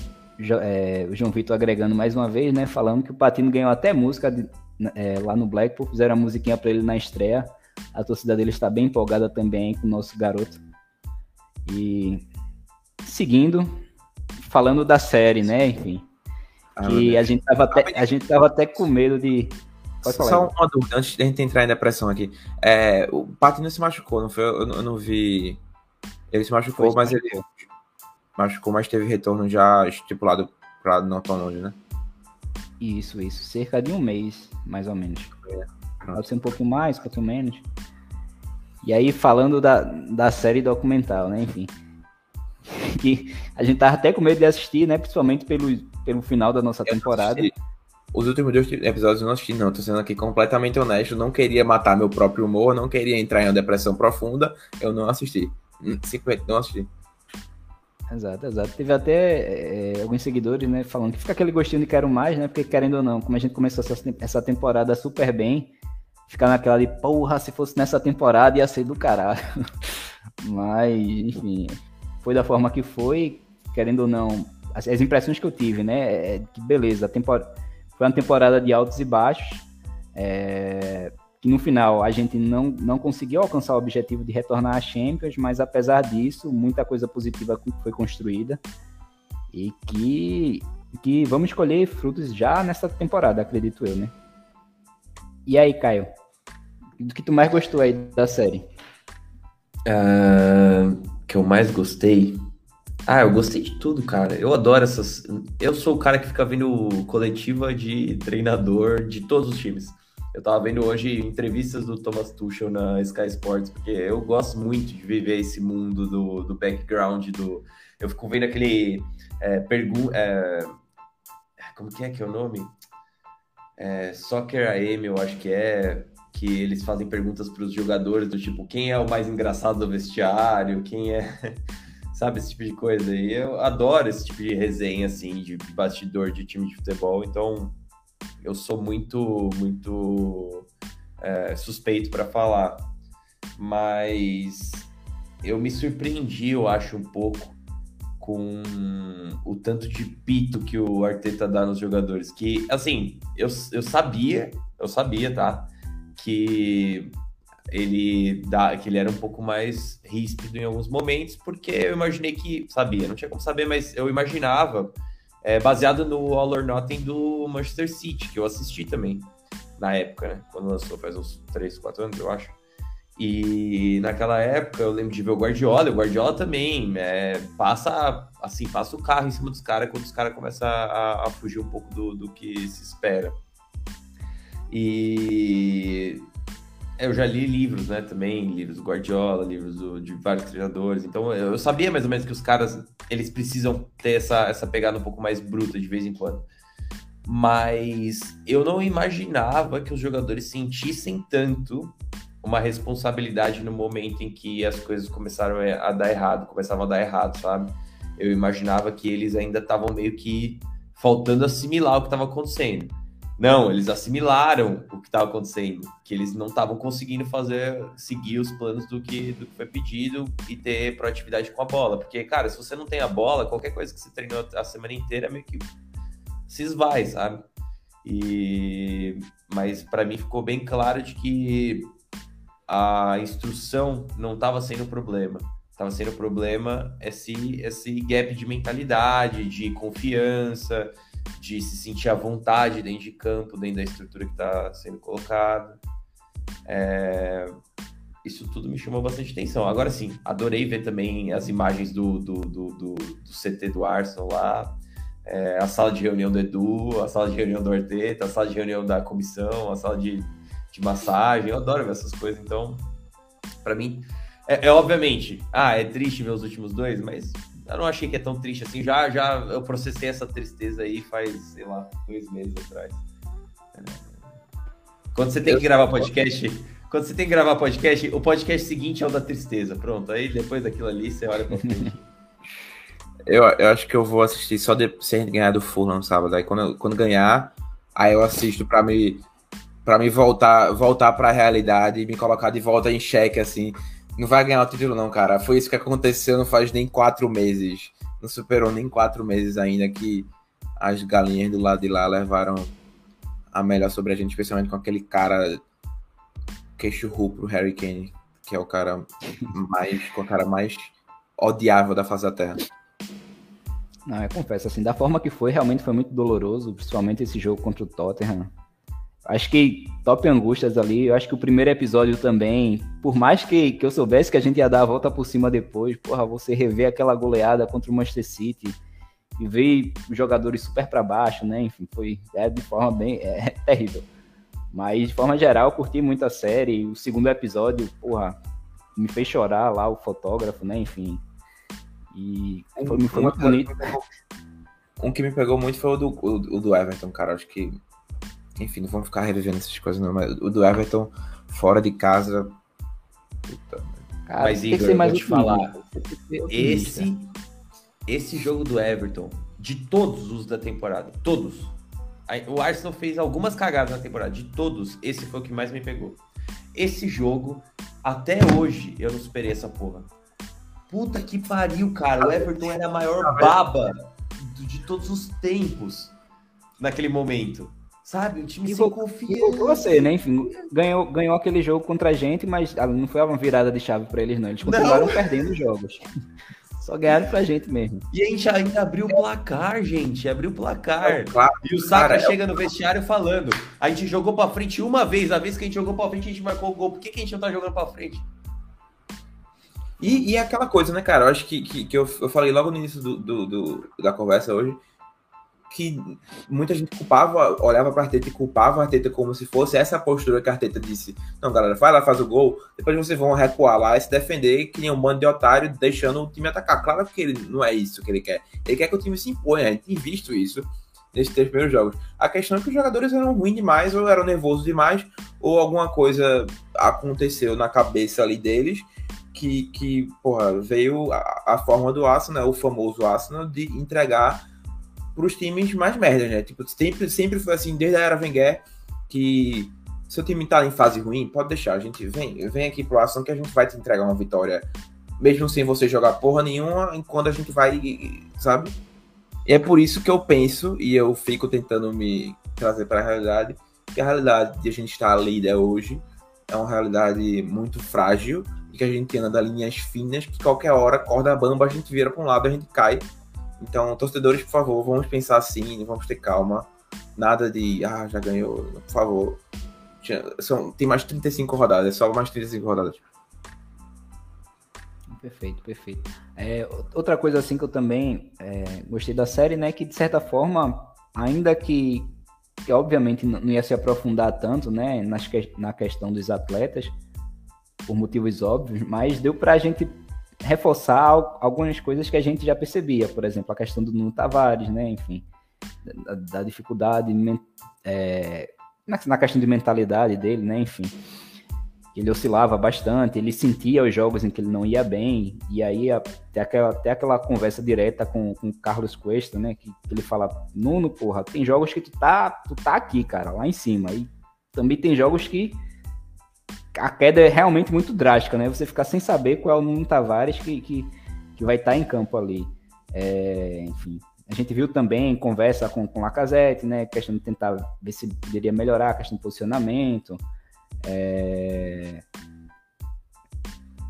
é, o João Vitor agregando mais uma vez, né? Falando que o Patino ganhou até música de, é, lá no Blackpool, fizeram a musiquinha pra ele na estreia. A torcida dele está bem empolgada também com o nosso garoto. E seguindo, falando da série, né? Enfim. Ah, que a gente, tava até, a gente tava até com medo de. Pode falar, Só uma dúvida, antes de a gente entrar em depressão aqui. É, o Pato não se machucou, não foi? Eu, eu não vi. Ele se machucou, foi, mas ele machucou, mas teve retorno já estipulado para Norton né? Isso, isso. Cerca de um mês, mais ou menos. É, pode ser um pouquinho mais, um pouquinho menos. E aí, falando da, da série documental, né? Enfim. Que [laughs] a gente tava até com medo de assistir, né? Principalmente pelo, pelo final da nossa temporada. Os últimos dois episódios eu não assisti, não. Tô sendo aqui completamente honesto. Não queria matar meu próprio humor, não queria entrar em uma depressão profunda. Eu não assisti. Simplesmente não assisti. Exato, exato. Teve até é, alguns seguidores, né, falando que fica aquele gostinho de quero mais, né? Porque querendo ou não, como a gente começou essa, essa temporada super bem, ficar naquela de, porra, se fosse nessa temporada ia ser do caralho. [laughs] Mas, enfim, foi da forma que foi, querendo ou não, as, as impressões que eu tive, né? É que beleza, tempor... foi uma temporada de altos e baixos. É, que no final a gente não, não conseguiu alcançar o objetivo de retornar à Champions, mas apesar disso, muita coisa positiva foi construída e que, que vamos escolher frutos já nessa temporada, acredito eu, né? E aí, Caio, do que tu mais gostou aí da série? Uh, que eu mais gostei? Ah, eu gostei de tudo, cara. Eu adoro essas. Eu sou o cara que fica vendo coletiva de treinador de todos os times. Eu tava vendo hoje entrevistas do Thomas Tuchel na Sky Sports, porque eu gosto muito de viver esse mundo do, do background, do... Eu fico vendo aquele... É, pergu... É, como que é que é o nome? É, Soccer AM, eu acho que é, que eles fazem perguntas para os jogadores do tipo, quem é o mais engraçado do vestiário, quem é... [laughs] Sabe, esse tipo de coisa. E eu adoro esse tipo de resenha, assim, de bastidor de time de futebol, então eu sou muito, muito é, suspeito para falar, mas eu me surpreendi, eu acho, um pouco com o tanto de pito que o Arteta dá nos jogadores. Que, assim, eu, eu sabia, eu sabia, tá? Que ele dá, que ele era um pouco mais ríspido em alguns momentos, porque eu imaginei que sabia, não tinha como saber, mas eu imaginava é, baseado no All or Nothing do Manchester City, que eu assisti também na época, né? Quando lançou, faz uns 3, 4 anos, eu acho. E naquela época eu lembro de ver o Guardiola, o Guardiola também é, passa assim, passa o carro em cima dos caras quando os caras começam a, a, fugir um pouco do, do que se espera. E eu já li livros, né, também, livros do Guardiola, livros do, de vários treinadores, então eu sabia mais ou menos que os caras, eles precisam ter essa, essa pegada um pouco mais bruta de vez em quando. Mas eu não imaginava que os jogadores sentissem tanto uma responsabilidade no momento em que as coisas começaram a dar errado, começavam a dar errado, sabe? Eu imaginava que eles ainda estavam meio que faltando assimilar o que estava acontecendo. Não, eles assimilaram o que estava acontecendo, que eles não estavam conseguindo fazer, seguir os planos do que, do que foi pedido e ter proatividade com a bola. Porque, cara, se você não tem a bola, qualquer coisa que você treinou a semana inteira é meio que se esvai, sabe? E... Mas para mim ficou bem claro de que a instrução não estava sendo o problema. Estava sendo o problema esse, esse gap de mentalidade, de confiança, de se sentir à vontade dentro de campo, dentro da estrutura que está sendo colocada. É... Isso tudo me chamou bastante atenção. Agora sim, adorei ver também as imagens do, do, do, do, do CT do Arsenal lá, é, a sala de reunião do Edu, a sala de reunião do Arteta, a sala de reunião da comissão, a sala de, de massagem. Eu adoro ver essas coisas, então, para mim, é, é, obviamente, ah, é triste ver os últimos dois, mas eu não achei que é tão triste assim. Já, já eu processei essa tristeza aí faz, sei lá, dois meses atrás. Quando você tem que gravar podcast, quando você tem que gravar podcast, o podcast seguinte é o da tristeza. Pronto, aí depois daquilo ali você olha pra frente. [laughs] eu, eu acho que eu vou assistir só de, se ganhar do Fulham no sábado. Aí quando, quando ganhar, aí eu assisto pra me, pra me voltar, voltar pra realidade e me colocar de volta em xeque, assim não vai ganhar o título, não, cara. Foi isso que aconteceu não faz nem quatro meses. Não superou nem quatro meses ainda que as galinhas do lado de lá levaram a melhor sobre a gente, especialmente com aquele cara queixo ru pro Harry Kane, que é o cara mais, o cara mais odiável da face da Terra. Não, eu confesso, assim, da forma que foi, realmente foi muito doloroso, principalmente esse jogo contra o Tottenham. Acho que top angústias ali, eu acho que o primeiro episódio também, por mais que, que eu soubesse que a gente ia dar a volta por cima depois, porra, você rever aquela goleada contra o Manchester City e ver os jogadores super para baixo, né? Enfim, foi é, de forma bem é, [laughs] terrível. Mas de forma geral, eu curti muito a série. O segundo episódio, porra, me fez chorar lá o fotógrafo, né? Enfim, e foi, um, foi muito bonito. Um que me pegou muito foi o do, o, o do Everton, cara. Acho que. Enfim, não vamos ficar revivendo essas coisas, não. Mas o do Everton fora de casa. Puta, cara, mas Igor, eu vou te falar. Esse, esse jogo do Everton, de todos os da temporada, todos. O Arsenal fez algumas cagadas na temporada, de todos, esse foi o que mais me pegou. Esse jogo, até hoje, eu não superei essa porra. Puta que pariu, cara. O Everton era a maior baba de todos os tempos naquele momento. Sabe? O time e sem confiança. você, né? Enfim, ganhou, ganhou aquele jogo contra a gente, mas não foi uma virada de chave para eles, não. Eles continuaram não. perdendo jogos. [laughs] Só ganharam pra gente mesmo. E a gente ainda abriu o placar, gente. Abriu o placar. Claro, e o Saka cara, chega no vestiário falando: a gente jogou pra frente uma vez, a vez que a gente jogou pra frente, a gente marcou o gol. Por que, que a gente não tá jogando pra frente? E, e é aquela coisa, né, cara? Eu acho que, que, que eu, eu falei logo no início do, do, do, da conversa hoje que muita gente culpava, olhava para Arteta e culpava a Arteta como se fosse essa postura que Arteta disse: Não, galera, vai lá, faz o gol, depois vocês vão recuar lá e se defender que nem um bando de otário, deixando o time atacar. Claro que ele não é isso que ele quer. Ele quer que o time se imponha. A gente tem visto isso nesses três primeiros jogos. A questão é que os jogadores eram ruins demais, ou eram nervosos demais, ou alguma coisa aconteceu na cabeça ali deles que, que porra, veio a, a forma do Arsenal, o famoso Arsenal, de entregar para os times mais merdas, né? Tipo, sempre, sempre foi assim, desde a era Wenger, que seu time tá em fase ruim, pode deixar, a gente vem, vem aqui pro Arsenal que a gente vai te entregar uma vitória, mesmo sem você jogar porra nenhuma, enquanto a gente vai, sabe? E é por isso que eu penso, e eu fico tentando me trazer para a realidade, que a realidade de a gente estar líder hoje é uma realidade muito frágil, e que a gente anda linhas finas, que qualquer hora, corda bamba, a gente vira para um lado, a gente cai. Então, torcedores, por favor, vamos pensar assim, vamos ter calma. Nada de, ah, já ganhou, por favor. São, tem mais 35 rodadas, é só mais 35 rodadas. Perfeito, perfeito. É, outra coisa assim que eu também é, gostei da série, né, que de certa forma, ainda que, que obviamente não ia se aprofundar tanto, né, nas, na questão dos atletas, por motivos óbvios, mas deu para a gente reforçar algumas coisas que a gente já percebia, por exemplo, a questão do Nuno Tavares, né, enfim, da, da dificuldade é, na, na, questão de mentalidade dele, né, enfim, ele oscilava bastante, ele sentia os jogos em que ele não ia bem, e aí até aquela, até aquela conversa direta com o Carlos Cuesta, né, que, que, ele fala, Nuno, porra, tem jogos que tu tá, tu tá aqui, cara, lá em cima, e também tem jogos que a queda é realmente muito drástica, né? Você ficar sem saber qual é o Nuno Tavares que, que, que vai estar tá em campo ali. É, enfim, a gente viu também conversa com, com Lacazette, né? Questão de tentar ver se poderia melhorar a questão de posicionamento. É...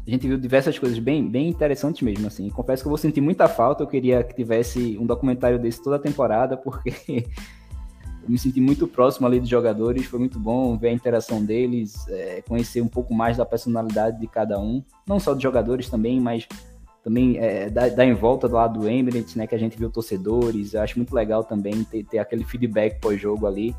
A gente viu diversas coisas bem, bem interessantes mesmo, assim. Confesso que eu vou sentir muita falta. Eu queria que tivesse um documentário desse toda a temporada, porque [laughs] me senti muito próximo ali dos jogadores, foi muito bom ver a interação deles, é, conhecer um pouco mais da personalidade de cada um, não só dos jogadores também, mas também é, da, da em volta do lado do Emirates, né, que a gente viu torcedores, eu acho muito legal também ter, ter aquele feedback pós-jogo ali,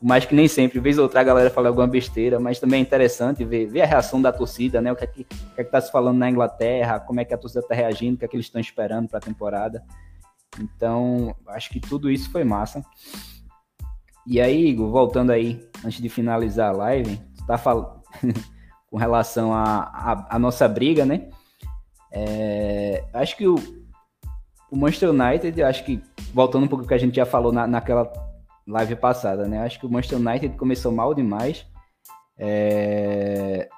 mais que nem sempre, vez ou outra a galera fala alguma besteira, mas também é interessante ver, ver a reação da torcida, né, o que é que, que, é que tá se falando na Inglaterra, como é que a torcida está reagindo, o que é que eles estão esperando para a temporada, então acho que tudo isso foi massa. E aí, Igor, voltando aí, antes de finalizar a live, tu tá falando [laughs] com relação à nossa briga, né? É, acho que o, o Manchester United, acho que, voltando um pouco ao que a gente já falou na, naquela live passada, né? Acho que o Manchester United começou mal demais. É,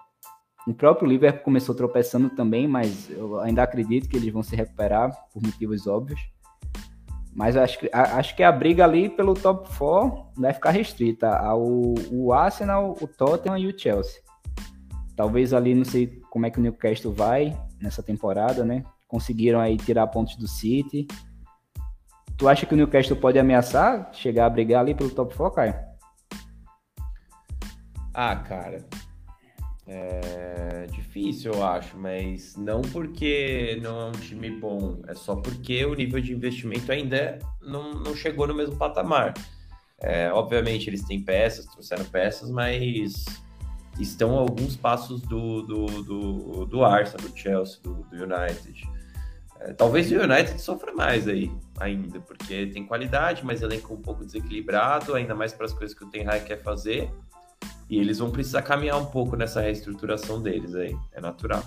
o próprio Liverpool começou tropeçando também, mas eu ainda acredito que eles vão se recuperar por motivos óbvios. Mas acho que, acho que a briga ali pelo top 4 vai ficar restrita ao o Arsenal, o Tottenham e o Chelsea. Talvez ali, não sei como é que o Newcastle vai nessa temporada, né? Conseguiram aí tirar pontos do City. Tu acha que o Newcastle pode ameaçar chegar a brigar ali pelo top 4, Caio? Ah, cara. É difícil, eu acho, mas não porque não é um time bom, é só porque o nível de investimento ainda não, não chegou no mesmo patamar. É, obviamente, eles têm peças, trouxeram peças, mas estão alguns passos do, do, do, do Arsenal, do Chelsea, do, do United. É, talvez o United sofra mais aí ainda, porque tem qualidade, mas elenco um pouco desequilibrado, ainda mais para as coisas que o Ten Hag quer fazer. E eles vão precisar caminhar um pouco nessa reestruturação deles aí, é natural.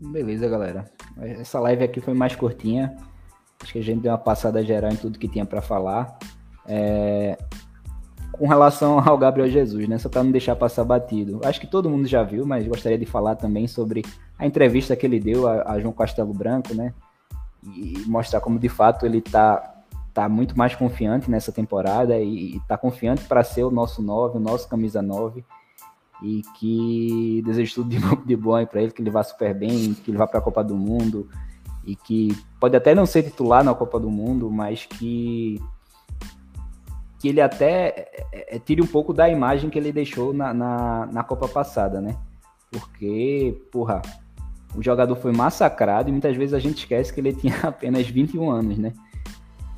Beleza, galera. Essa live aqui foi mais curtinha. Acho que a gente deu uma passada geral em tudo que tinha para falar. É... Com relação ao Gabriel Jesus, né? Só para não deixar passar batido. Acho que todo mundo já viu, mas gostaria de falar também sobre a entrevista que ele deu a, a João Castelo Branco, né? E mostrar como de fato ele está tá muito mais confiante nessa temporada e, está confiante para ser o nosso 9, o nosso camisa 9 e que desejo tudo de, de bom aí para ele, que ele vá super bem, que ele vá para a Copa do Mundo e que pode até não ser titular na Copa do Mundo, mas que que ele até é, é, tire um pouco da imagem que ele deixou na, na, na Copa passada, né? Porque, porra, o jogador foi massacrado e muitas vezes a gente esquece que ele tinha [laughs] apenas 21 anos, né?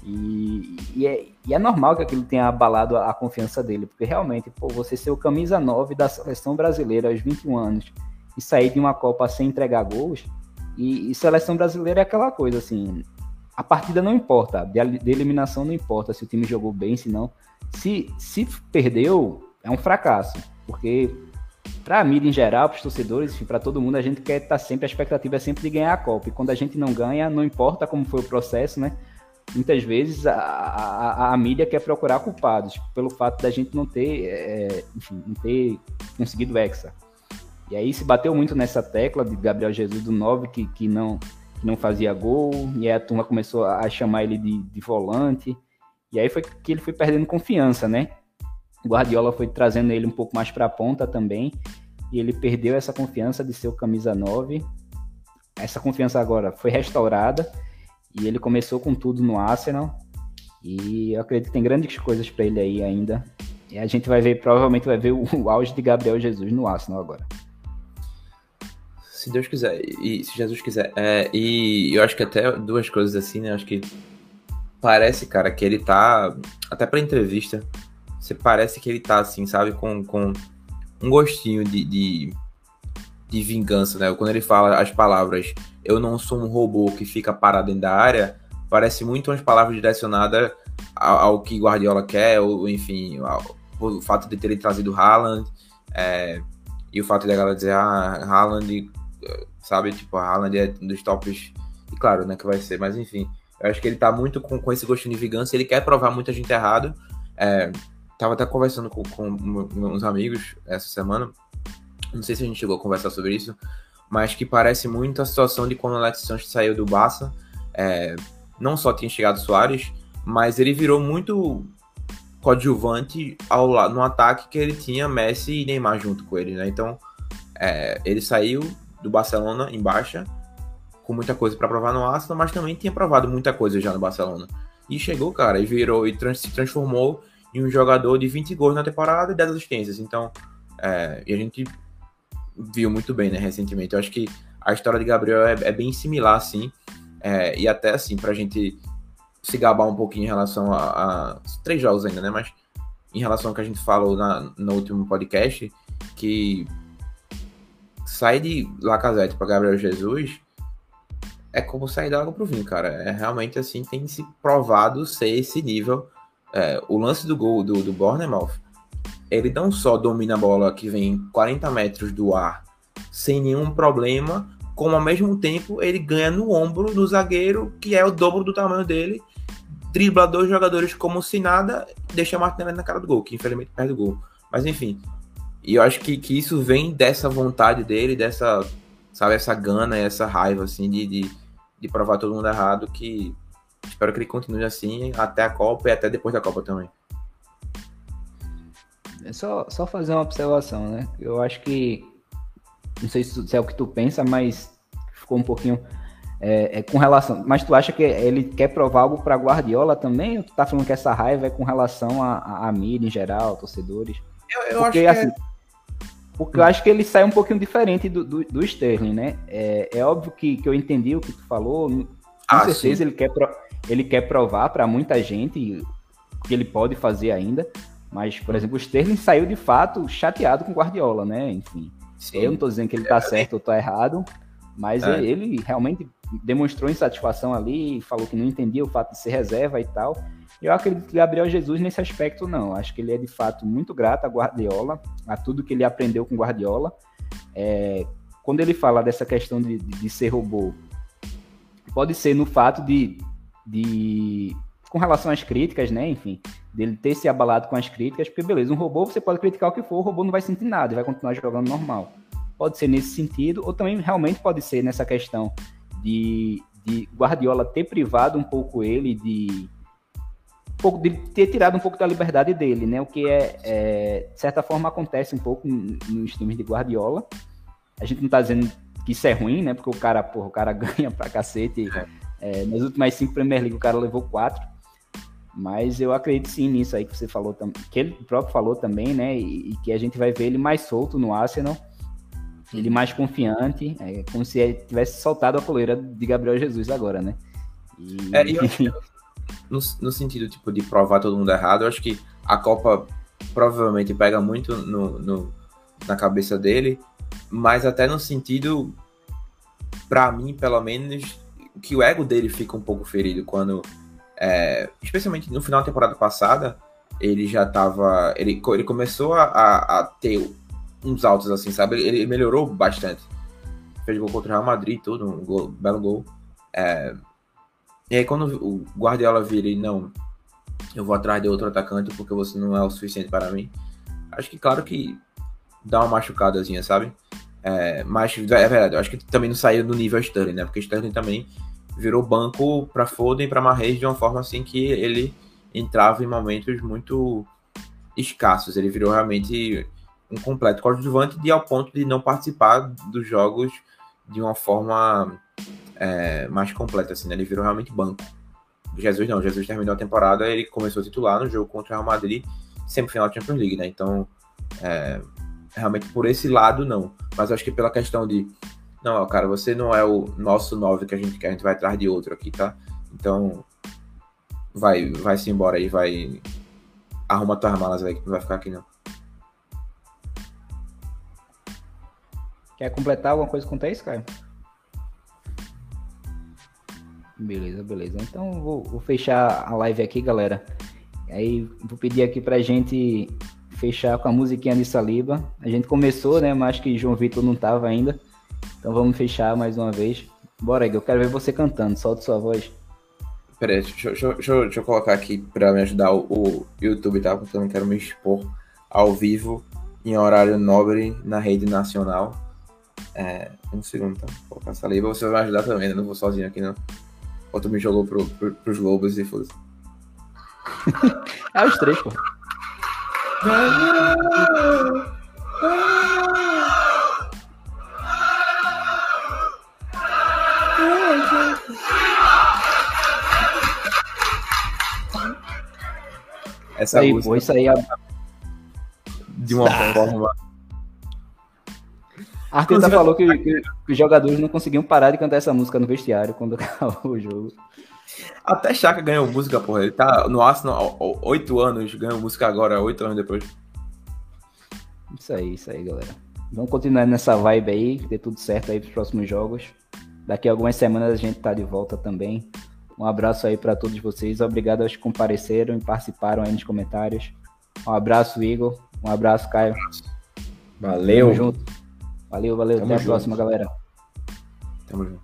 E, e, é, e, é, normal que aquilo tenha abalado a, a, confiança dele, porque realmente, pô, você ser o camisa 9 da seleção brasileira aos 21 anos e sair de uma Copa sem entregar gols, e, e seleção brasileira é aquela coisa assim, a partida não importa, de, de, eliminação não importa se o time jogou bem, se não. Se, se perdeu, é um fracasso, porque para a mídia em geral, para os torcedores, para todo mundo, a gente quer estar tá sempre, a expectativa é sempre de ganhar a Copa. E quando a gente não ganha, não importa como foi o processo, né? Muitas vezes a, a, a, mídia quer procurar culpados pelo fato da gente não ter, é, enfim, não ter conseguido Hexa. E aí se bateu muito nessa tecla de Gabriel Jesus do 9 que, que, não, que não fazia gol, e aí a turma começou a chamar ele de, de volante, e aí foi que ele foi perdendo confiança, né? Guardiola foi trazendo ele um pouco mais para a ponta também, e ele perdeu essa confiança de ser o camisa 9. Essa confiança agora foi restaurada, e ele começou com tudo no Arsenal. E eu acredito que tem grandes coisas para ele aí ainda. E a gente vai ver, provavelmente vai ver o, o auge de Gabriel Jesus no Arsenal agora. Se Deus quiser, e se Jesus quiser. É, e eu acho que até duas coisas assim, né? Acho que parece, cara, que ele tá. Até pra entrevista, você parece que ele tá assim, sabe, com, com um gostinho de, de, de vingança, né? Quando ele fala as palavras eu não sou um robô que fica parado dentro da área, parece muito umas palavras direcionadas ao, ao que Guardiola quer, ou enfim, ao, o fato de terem trazido Haaland, é, e o fato de a galera dizer, ah, Haaland, sabe, tipo, Haaland é um dos tops, e claro, né, que vai ser, mas enfim, eu acho que ele tá muito com, com esse gostinho de vingança, ele quer provar muita gente errado, é, tava até conversando com, com uns amigos essa semana, não sei se a gente chegou a conversar sobre isso, mas que parece muito a situação de quando o Alex Sanches saiu do Barça. É, não só tinha chegado Soares, mas ele virou muito coadjuvante ao, no ataque que ele tinha Messi e Neymar junto com ele, né? Então, é, ele saiu do Barcelona em baixa, com muita coisa para provar no Arsenal, mas também tinha provado muita coisa já no Barcelona. E chegou, cara, e virou e trans, se transformou em um jogador de 20 gols na temporada e 10 assistências. Então, é, e a gente viu muito bem, né, recentemente. Eu acho que a história de Gabriel é, é bem similar, assim, é, e até assim, pra gente se gabar um pouquinho em relação a, a, três jogos ainda, né, mas em relação ao que a gente falou na, no último podcast, que sair de Lacazette para Gabriel Jesus é como sair da água pro vinho, cara. É realmente assim, tem se provado ser esse nível. É, o lance do gol do, do Bournemouth ele não só domina a bola que vem 40 metros do ar sem nenhum problema, como ao mesmo tempo ele ganha no ombro do zagueiro, que é o dobro do tamanho dele, dribla dois jogadores como se nada, deixa a Martinelli na cara do gol, que infelizmente perde o gol. Mas enfim, e eu acho que, que isso vem dessa vontade dele, dessa, sabe, essa gana, essa raiva, assim, de, de, de provar todo mundo errado, que espero que ele continue assim até a Copa e até depois da Copa também. É só, só fazer uma observação, né? Eu acho que. Não sei se, se é o que tu pensa, mas ficou um pouquinho. É, é, com relação. Mas tu acha que ele quer provar algo para Guardiola também? Ou tu tá falando que essa raiva é com relação a, a, a mídia em geral, torcedores? Eu, eu porque, acho que assim, porque eu acho que ele sai um pouquinho diferente do, do, do Sterling, né? É, é óbvio que, que eu entendi o que tu falou. Com Ah, certeza sim. ele quer, ele quer provar para muita gente o que ele pode fazer ainda. Mas, por exemplo, o Sterling saiu de fato chateado com o Guardiola, né? Enfim. Sim. Eu não tô dizendo que ele tá certo ou tá errado, mas É. ele, ele realmente demonstrou insatisfação ali, falou que não entendia o fato de ser reserva e tal. Eu acredito que Gabriel Jesus nesse aspecto não. Acho que ele é de fato muito grato a Guardiola, a tudo que ele aprendeu com Guardiola. É, quando ele fala dessa questão de, de, de ser robô, pode ser no fato de, de com relação às críticas, né? Enfim, dele ter se abalado com as críticas, porque beleza, um robô você pode criticar o que for, o robô não vai sentir nada e vai continuar jogando normal. Pode ser nesse sentido, ou também realmente pode ser nessa questão de, de Guardiola ter privado um pouco ele de um pouco de ter tirado um pouco da liberdade dele, né? O que é, é de certa forma acontece um pouco nos times de Guardiola. A gente não tá dizendo que isso é ruim, né? Porque o cara, porra, o cara [laughs] ganha pra cacete. É, nas últimas cinco Premier League o cara levou quatro. Mas eu acredito sim nisso aí que você falou que ele próprio falou também, né? E, e que a gente vai ver ele mais solto no Arsenal, ele mais confiante, é, como se ele tivesse soltado a coleira de Gabriel Jesus agora, né? E, É, eu- no, no sentido tipo de provar todo mundo errado, eu acho que a Copa provavelmente pega muito no, no- na cabeça dele, mas até no sentido, pra mim, pelo menos, que o ego dele fica um pouco ferido quando, é, especialmente no final da temporada passada, ele já tava, ele, ele começou a, a- a ter uns altos assim, sabe? Ele, ele melhorou bastante. Fez gol contra o Real Madrid, tudo, um gol, belo gol. É, e aí quando o Guardiola vira e não, eu vou atrás de outro atacante porque você não é o suficiente para mim. Acho que claro que dá uma machucadazinha, sabe? É, mas é verdade, eu acho que também não saiu do nível Sterling, né? Porque Sterling também virou banco para Foden e para Mahrez de uma forma assim que ele entrava em momentos muito escassos. Ele virou realmente um completo coadjuvante de ao ponto de não participar dos jogos de uma forma é, mais completa, assim, né? Ele virou realmente banco. Jesus não, Jesus terminou a temporada, ele começou a titular no jogo contra o Real Madrid, sempre final da Champions League, né? Então, é, realmente por esse lado, não. Mas acho que pela questão de, não, cara, você não é o nosso 9 que a gente quer, a gente vai atrás de outro aqui, tá? Então, vai, vai se embora aí, vai. Arruma tuas malas aí, que não vai ficar aqui não. Quer completar alguma coisa quanto a isso, Caio? Beleza, beleza. Então vou, vou fechar a live aqui, galera. Aí vou pedir aqui pra gente fechar com a musiquinha de Saliba. A gente começou, né? Mas acho que João Vitor não tava ainda. Então vamos fechar mais uma vez. Bora, Igor. Eu quero ver você cantando. Solta sua voz. Pera aí, deixa, deixa, deixa, deixa eu colocar aqui pra me ajudar o, o YouTube, tá? Porque eu não quero me expor ao vivo em horário nobre na rede nacional. É, um segundo, tá? Vou colocar essa Saliba. Você vai me ajudar também, né? Não vou sozinho aqui, não. Ou tu me jogou pro, pro, pros Lobos e foda [laughs] É os três, pô. Essa aí, música pô, isso aí. A de uma forma. Arteta falou que, que- que os jogadores não conseguiam parar de cantar essa música no vestiário quando [laughs] acabou o jogo. Até Chaka ganhou música, porra. Ele tá no Arsenal há oito anos, ganhou música agora, oito anos depois. Isso aí, isso aí, galera. Vamos continuar nessa vibe aí, que dê tudo certo aí pros próximos jogos. Daqui a algumas semanas a gente tá de volta também. Um abraço aí para todos vocês. Obrigado aos que compareceram e participaram aí nos comentários. Um abraço, Igor. Um abraço, Caio. Valeu. Tamo junto. Valeu, valeu. Tamo Até a junto. próxima, galera. Tamo junto.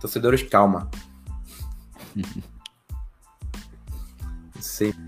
Torcedores, calma. Sempre. [laughs]